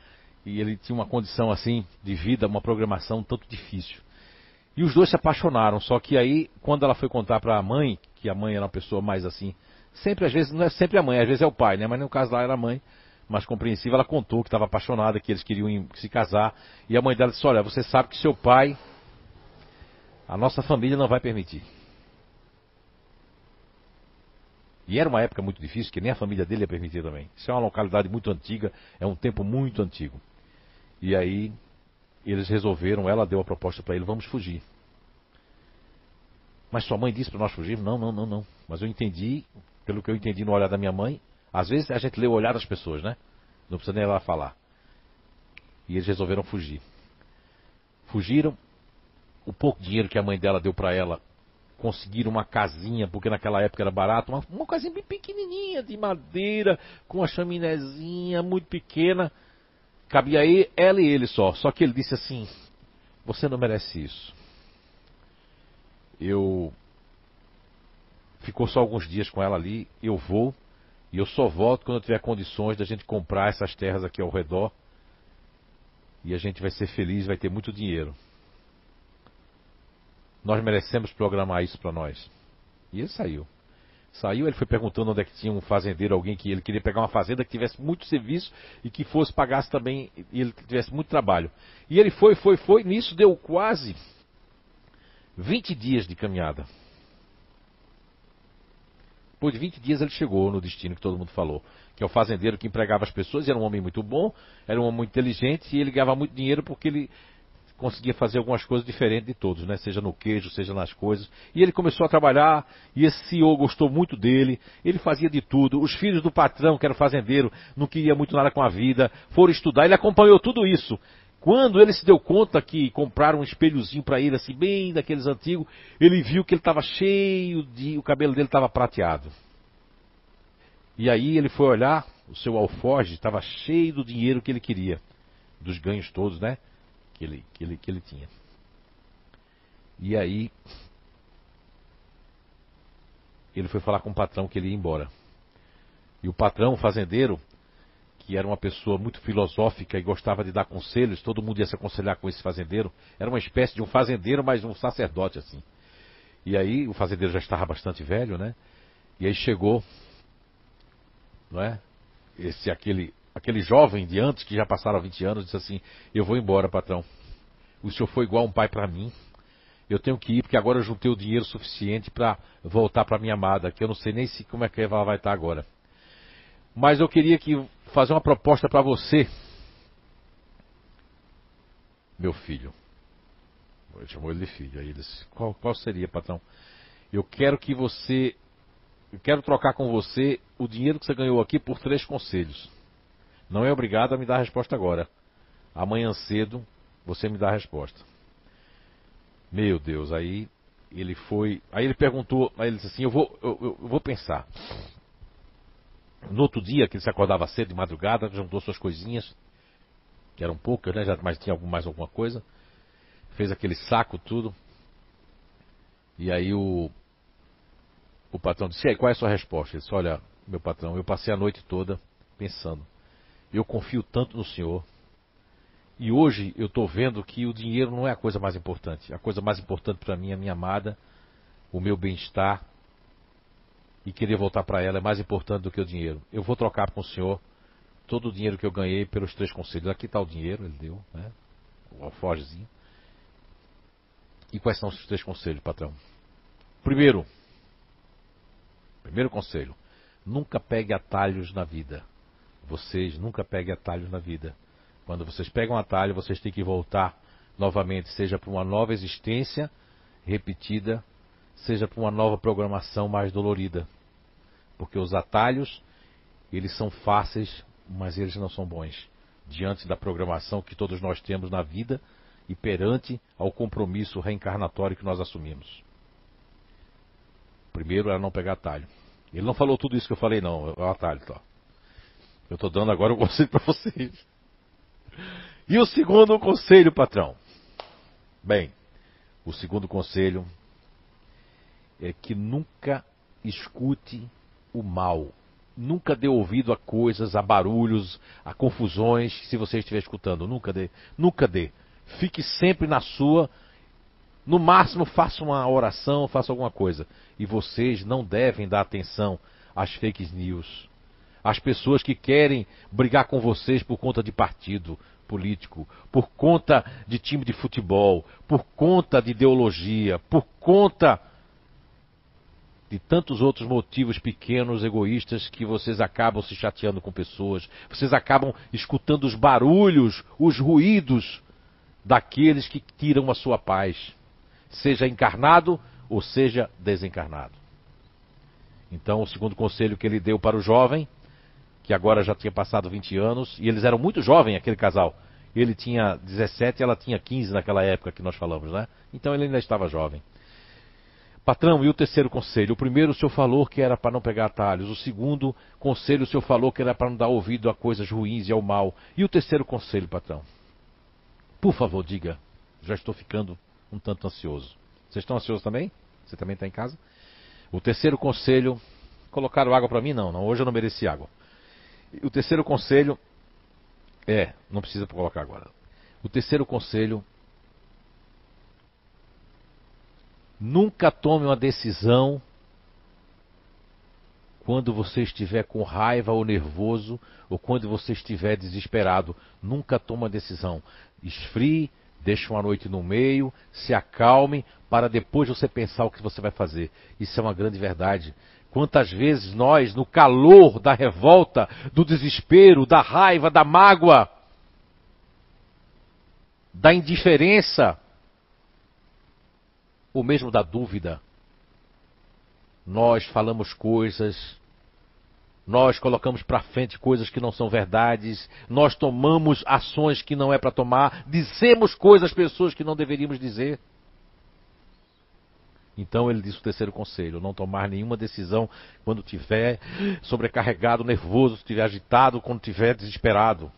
E ele tinha uma condição, assim, de vida, uma programação tanto difícil. E os dois se apaixonaram, só que aí, quando ela foi contar para a mãe, que a mãe era uma pessoa mais assim, sempre, às vezes, não é sempre a mãe, às vezes é o pai, né? Mas no caso lá era a mãe, mais compreensiva, ela contou que estava apaixonada, que eles queriam se casar. E a mãe dela disse: Olha, você sabe que seu pai, a nossa família não vai permitir. E era uma época muito difícil, que nem a família dele ia permitir também. Isso é uma localidade muito antiga, é um tempo muito antigo. E aí eles resolveram, ela deu a proposta para ele, vamos fugir. Mas sua mãe disse para nós fugirmos? Não, não, não, não. Mas eu entendi, pelo que eu entendi no olhar da minha mãe, às vezes a gente lê o olhar das pessoas, né? Não precisa nem ela falar. E eles resolveram fugir. Fugiram. O pouco dinheiro que a mãe dela deu para ela conseguir uma casinha, porque naquela época era barato, uma, uma casinha bem pequenininha, de madeira, com uma chaminézinha muito pequena. Cabia aí ela e ele só. Só que ele disse assim: Você não merece isso. Eu. Ficou só alguns dias com ela ali, eu vou E eu só volto quando eu tiver condições da gente comprar essas terras aqui ao redor. E a gente vai ser feliz, vai ter muito dinheiro. Nós merecemos programar isso para nós. E ele saiu. Saiu, ele foi perguntando onde é que tinha um fazendeiro, alguém que ele queria pegar uma fazenda que tivesse muito serviço e que fosse pagasse também, e ele tivesse muito trabalho. E ele foi, foi, foi, nisso deu quase 20 dias de caminhada. Depois de 20 dias ele chegou no destino que todo mundo falou, que é o fazendeiro que empregava as pessoas, era um homem muito bom, era um homem muito inteligente e ele ganhava muito dinheiro porque ele conseguia fazer algumas coisas diferentes de todos, né? Seja no queijo, seja nas coisas. E ele começou a trabalhar, e esse CEO gostou muito dele, ele fazia de tudo. Os filhos do patrão, que era fazendeiro, não queria muito nada com a vida, foram estudar, ele acompanhou tudo isso. Quando ele se deu conta que compraram um espelhozinho para ele, assim, bem daqueles antigos, ele viu que ele estava cheio de. o cabelo dele estava prateado. E aí ele foi olhar, o seu alforge estava cheio do dinheiro que ele queria, dos ganhos todos, né? Que ele, que ele, que ele tinha. E aí ele foi falar com o patrão que ele ia embora. E o patrão, o fazendeiro, que era uma pessoa muito filosófica e gostava de dar conselhos, todo mundo ia se aconselhar com esse fazendeiro. Era uma espécie de um fazendeiro, mas um sacerdote assim. E aí o fazendeiro já estava bastante velho, né? E aí chegou, não é? Esse aquele aquele jovem de antes, que já passaram 20 anos, disse assim: Eu vou embora, patrão. O senhor foi igual um pai para mim. Eu tenho que ir porque agora eu juntei o dinheiro suficiente para voltar para minha amada, que eu não sei nem se como é que ela vai estar agora. Mas eu queria que fazer uma proposta para você, meu filho. Ele chamou ele de filho. Aí ele disse: qual, qual seria, patrão? Eu quero que você. Eu quero trocar com você o dinheiro que você ganhou aqui por três conselhos. Não é obrigado a me dar a resposta agora. Amanhã cedo você me dá a resposta. Meu Deus, aí ele foi. Aí ele perguntou, aí ele disse assim: Eu vou, eu, eu vou pensar. No outro dia, que ele se acordava cedo de madrugada, juntou suas coisinhas, que eram poucas, né? Já, mas tinha mais alguma coisa. Fez aquele saco, tudo. E aí o, o patrão disse: E aí, qual é a sua resposta? Ele disse: Olha, meu patrão, eu passei a noite toda pensando. Eu confio tanto no Senhor. E hoje eu estou vendo que o dinheiro não é a coisa mais importante. A coisa mais importante para mim é a minha amada, o meu bem-estar e querer voltar para ela é mais importante do que o dinheiro. Eu vou trocar com o Senhor todo o dinheiro que eu ganhei pelos três conselhos. Aqui está o dinheiro, ele deu, né? O alforgezinho. E quais são os três conselhos, patrão? Primeiro, primeiro conselho: nunca pegue atalhos na vida vocês nunca peguem atalhos na vida. Quando vocês pegam atalho, vocês têm que voltar novamente, seja para uma nova existência repetida, seja para uma nova programação mais dolorida. Porque os atalhos, eles são fáceis, mas eles não são bons. Diante da programação que todos nós temos na vida e perante ao compromisso reencarnatório que nós assumimos. Primeiro era não pegar atalho. Ele não falou tudo isso que eu falei, não. É o atalho, tá? Eu estou dando agora o conselho para vocês. E o segundo conselho, patrão? Bem, o segundo conselho é que nunca escute o mal. Nunca dê ouvido a coisas, a barulhos, a confusões, se você estiver escutando. Nunca dê. Nunca dê. Fique sempre na sua. No máximo, faça uma oração, faça alguma coisa. E vocês não devem dar atenção às fake news as pessoas que querem brigar com vocês por conta de partido político, por conta de time de futebol, por conta de ideologia, por conta de tantos outros motivos pequenos, egoístas, que vocês acabam se chateando com pessoas, vocês acabam escutando os barulhos, os ruídos daqueles que tiram a sua paz, seja encarnado ou seja desencarnado. Então, o segundo conselho que ele deu para o jovem que agora já tinha passado 20 anos, e eles eram muito jovens, aquele casal. Ele tinha 17 e ela tinha 15 naquela época que nós falamos, né? Então ele ainda estava jovem. Patrão, e o terceiro conselho? O primeiro o senhor falou que era para não pegar atalhos. O segundo conselho o senhor falou que era para não dar ouvido a coisas ruins e ao mal. E o terceiro conselho, patrão? Por favor, diga. Já estou ficando um tanto ansioso. Vocês estão ansiosos também? Você também está em casa? O terceiro conselho colocaram água para mim, não, não. Hoje eu não mereci água. O terceiro conselho é, não precisa colocar agora. O terceiro conselho nunca tome uma decisão quando você estiver com raiva ou nervoso, ou quando você estiver desesperado. Nunca tome uma decisão. Esfrie, deixe uma noite no meio, se acalme, para depois você pensar o que você vai fazer. Isso é uma grande verdade. Quantas vezes nós, no calor da revolta, do desespero, da raiva, da mágoa, da indiferença, ou mesmo da dúvida, nós falamos coisas, nós colocamos para frente coisas que não são verdades, nós tomamos ações que não é para tomar, dizemos coisas às pessoas que não deveríamos dizer. Então ele disse o terceiro conselho: não tomar nenhuma decisão quando tiver sobrecarregado, nervoso, estiver agitado, quando tiver desesperado.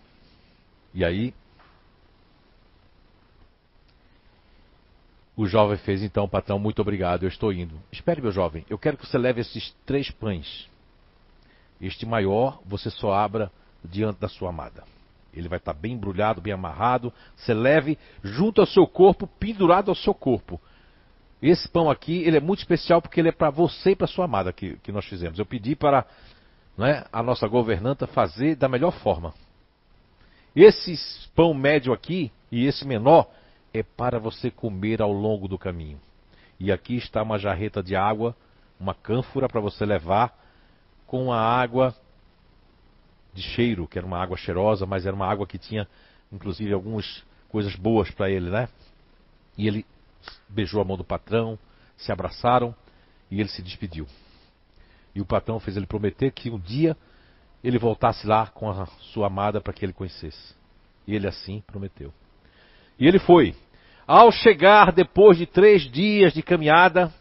E aí, o jovem fez então, patrão, muito obrigado, eu estou indo. Espere, meu jovem, eu quero que você leve esses três pães. Este maior você só abra diante da sua amada. Ele vai estar bem embrulhado, bem amarrado. Você leve junto ao seu corpo, pendurado ao seu corpo. Esse pão aqui, ele é muito especial porque ele é para você e para sua amada que, que nós fizemos. Eu pedi para né, a nossa governanta fazer da melhor forma. Esse pão médio aqui e esse menor é para você comer ao longo do caminho. E aqui está uma jarreta de água, uma cânfora para você levar com a água de cheiro, que era uma água cheirosa, mas era uma água que tinha inclusive algumas coisas boas para ele, né? E ele beijou a mão do patrão, se abraçaram e ele se despediu. E o patrão fez ele prometer que um dia ele voltasse lá com a sua amada para que ele conhecesse. E ele assim prometeu. E ele foi. Ao chegar, depois de três dias de caminhada,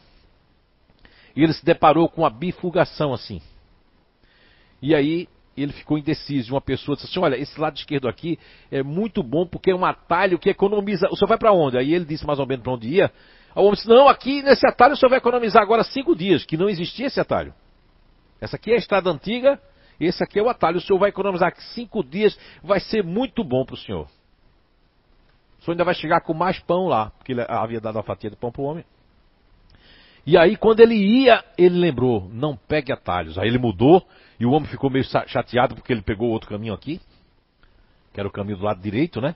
ele se deparou com uma bifurcação assim. E aí ele ficou indeciso. Uma pessoa disse assim: Olha, esse lado esquerdo aqui é muito bom porque é um atalho que economiza. O senhor vai para onde? Aí ele disse mais ou menos para onde ia. O homem disse: Não, aqui nesse atalho o senhor vai economizar agora cinco dias, que não existia esse atalho. Essa aqui é a estrada antiga, esse aqui é o atalho. O senhor vai economizar cinco dias, vai ser muito bom para o senhor. O senhor ainda vai chegar com mais pão lá, porque ele havia dado a fatia de pão para o homem. E aí, quando ele ia, ele lembrou: não pegue atalhos. Aí ele mudou e o homem ficou meio chateado porque ele pegou outro caminho aqui, que era o caminho do lado direito, né?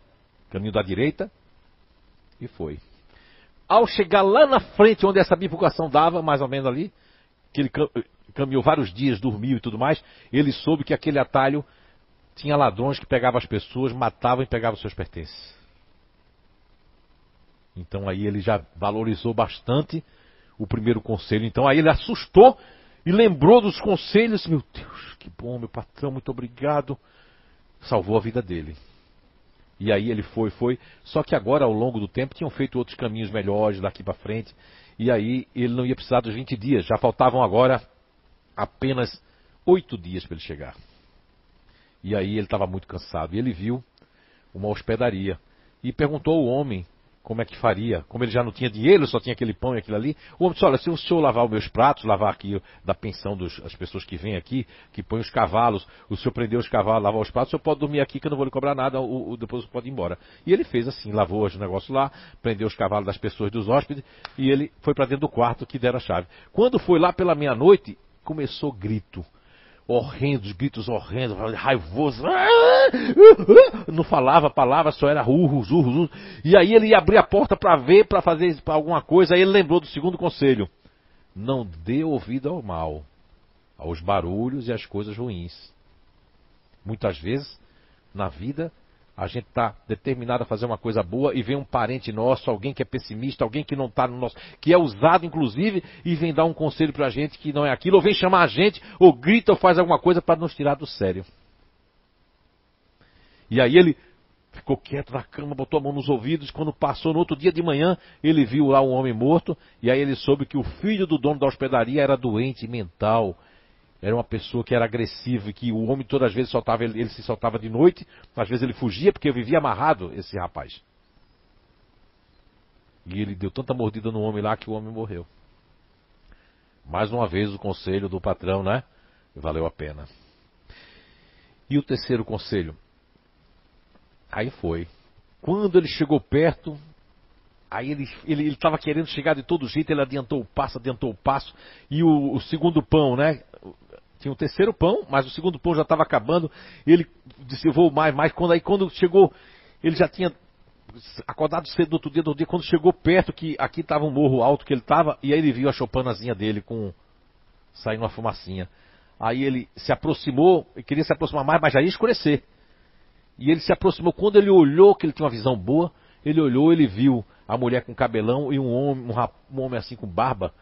Caminho da direita. E foi. Ao chegar lá na frente, onde essa bifurcação dava, mais ou menos ali, que ele caminhou vários dias, dormiu e tudo mais, ele soube que aquele atalho tinha ladrões que pegavam as pessoas, matavam e pegavam seus pertences. Então aí ele já valorizou bastante o primeiro conselho. Então aí ele assustou e lembrou dos conselhos. Meu Deus, que bom, meu patrão, muito obrigado. Salvou a vida dele. E aí ele foi, foi. Só que agora, ao longo do tempo, tinham feito outros caminhos melhores daqui para frente. E aí ele não ia precisar dos 20 dias. Já faltavam agora apenas oito dias para ele chegar. E aí ele estava muito cansado. E ele viu uma hospedaria. E perguntou ao homem como é que faria? Como ele já não tinha dinheiro, só tinha aquele pão e aquilo ali. O homem disse, olha, se o senhor lavar os meus pratos, lavar aqui da pensão das pessoas que vêm aqui, que põem os cavalos, o senhor prendeu os cavalos, lavar os pratos, o senhor pode dormir aqui que eu não vou lhe cobrar nada, o, o, depois o pode ir embora. E ele fez assim, lavou os negócios lá, prendeu os cavalos das pessoas dos hóspedes, e ele foi para dentro do quarto que deram a chave. Quando foi lá pela meia-noite, começou grito horrendos, gritos horrendos, raivoso. Não falava palavra, só era urros, urros, urros. E aí ele ia abrir a porta para ver, para fazer alguma coisa. Aí ele lembrou do segundo conselho: não dê ouvido ao mal, aos barulhos e às coisas ruins. Muitas vezes, na vida, a gente está determinado a fazer uma coisa boa e vem um parente nosso, alguém que é pessimista, alguém que não está no nosso. que é usado inclusive, e vem dar um conselho para a gente que não é aquilo, ou vem chamar a gente, ou grita ou faz alguma coisa para nos tirar do sério. E aí ele ficou quieto na cama, botou a mão nos ouvidos. Quando passou no outro dia de manhã, ele viu lá um homem morto, e aí ele soube que o filho do dono da hospedaria era doente mental era uma pessoa que era agressiva e que o homem todas as vezes soltava, ele, ele se soltava de noite, às vezes ele fugia porque vivia amarrado esse rapaz. E ele deu tanta mordida no homem lá que o homem morreu. Mais uma vez o conselho do patrão, né? Valeu a pena. E o terceiro conselho? Aí foi. Quando ele chegou perto, aí ele ele estava querendo chegar de todo jeito, ele adiantou o passo, adiantou o passo, e o, o segundo pão, né? Tinha o terceiro pão, mas o segundo pão já estava acabando. Ele disse, vou mais, mais. Quando aí quando chegou, ele já tinha acordado cedo do outro dia, do dia, quando chegou perto, que aqui estava um morro alto que ele estava, e aí ele viu a chopanazinha dele com saindo uma fumacinha. Aí ele se aproximou, e queria se aproximar mais, mas já ia escurecer. E ele se aproximou, quando ele olhou, que ele tinha uma visão boa, ele olhou, ele viu a mulher com cabelão e um homem, um, um homem assim com barba,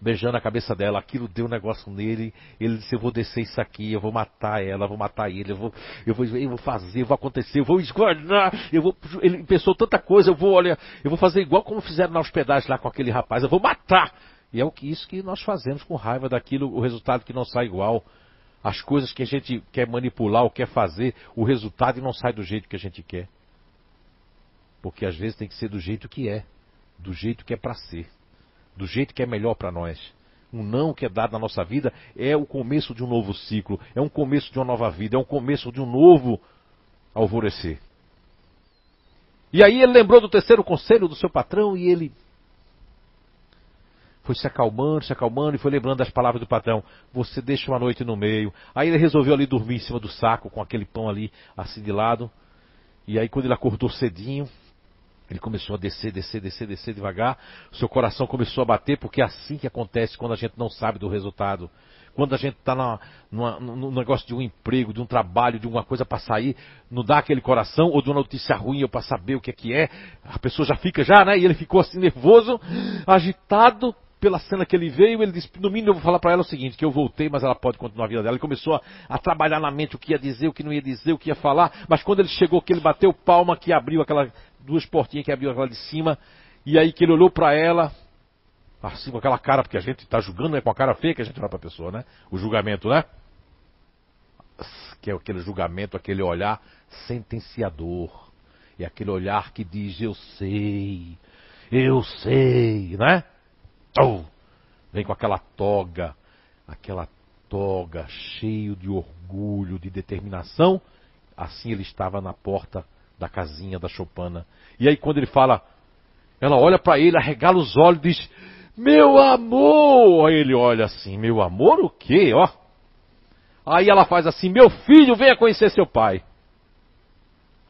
beijando a cabeça dela. Aquilo deu um negócio nele. Ele disse: Eu vou descer isso aqui, eu vou matar ela, eu vou matar ele, eu vou, eu vou, eu vou fazer, eu vou acontecer, eu vou esguardar. Eu vou, ele pensou tanta coisa, eu vou, olha, eu vou fazer igual como fizeram na hospedagem lá com aquele rapaz, eu vou matar. E é o que isso que nós fazemos com raiva daquilo, o resultado que não sai igual. As coisas que a gente quer manipular ou quer fazer, o resultado não sai do jeito que a gente quer. Porque às vezes tem que ser do jeito que é, do jeito que é para ser do jeito que é melhor para nós. Um não que é dado na nossa vida é o começo de um novo ciclo, é um começo de uma nova vida, é um começo de um novo alvorecer. E aí ele lembrou do terceiro conselho do seu patrão e ele foi se acalmando, se acalmando e foi lembrando das palavras do patrão. Você deixa uma noite no meio. Aí ele resolveu ali dormir em cima do saco com aquele pão ali assim de lado. E aí quando ele acordou cedinho, ele começou a descer, descer, descer, descer devagar. Seu coração começou a bater, porque é assim que acontece quando a gente não sabe do resultado. Quando a gente está no negócio de um emprego, de um trabalho, de uma coisa para sair, não dá aquele coração, ou de uma notícia ruim, ou para saber o que é que é, a pessoa já fica já, né? E ele ficou assim nervoso, agitado, pela cena que ele veio, ele disse, no mínimo eu vou falar para ela o seguinte, que eu voltei, mas ela pode continuar a vida dela. Ele começou a, a, trabalhar na mente o que ia dizer, o que não ia dizer, o que ia falar, mas quando ele chegou, que ele bateu palma, que abriu aquelas duas portinhas que abriu aquela de cima, e aí que ele olhou para ela, assim com aquela cara, porque a gente está julgando, é com a cara feia que a gente olha para a pessoa, né? O julgamento, né? Que é aquele julgamento, aquele olhar sentenciador. É aquele olhar que diz, eu sei, eu sei, né? Vem com aquela toga, aquela toga cheio de orgulho, de determinação. Assim ele estava na porta da casinha da Chopana. E aí quando ele fala, ela olha para ele, arregala os olhos e diz: "Meu amor!" Aí ele olha assim: "Meu amor o quê?" Ó. Aí ela faz assim: "Meu filho, venha conhecer seu pai."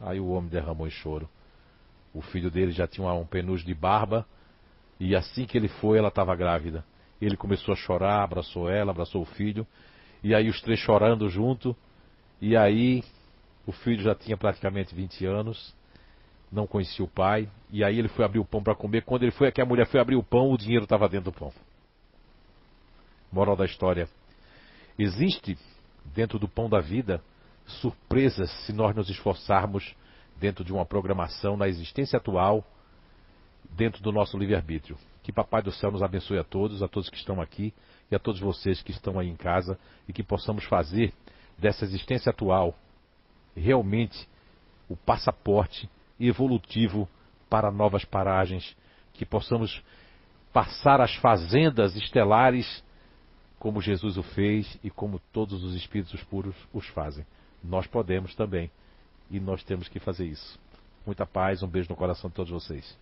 Aí o homem derramou em choro. O filho dele já tinha um penugem de barba e assim que ele foi, ela estava grávida. Ele começou a chorar, abraçou ela, abraçou o filho. E aí os três chorando junto. E aí o filho já tinha praticamente 20 anos, não conhecia o pai. E aí ele foi abrir o pão para comer. Quando ele foi, que a mulher foi abrir o pão, o dinheiro estava dentro do pão. Moral da história: existe dentro do pão da vida surpresas se nós nos esforçarmos dentro de uma programação na existência atual dentro do nosso livre-arbítrio. Que Papai do Céu nos abençoe a todos, a todos que estão aqui e a todos vocês que estão aí em casa e que possamos fazer dessa existência atual realmente o passaporte evolutivo para novas paragens, que possamos passar as fazendas estelares como Jesus o fez e como todos os espíritos puros os fazem. Nós podemos também e nós temos que fazer isso. Muita paz, um beijo no coração de todos vocês.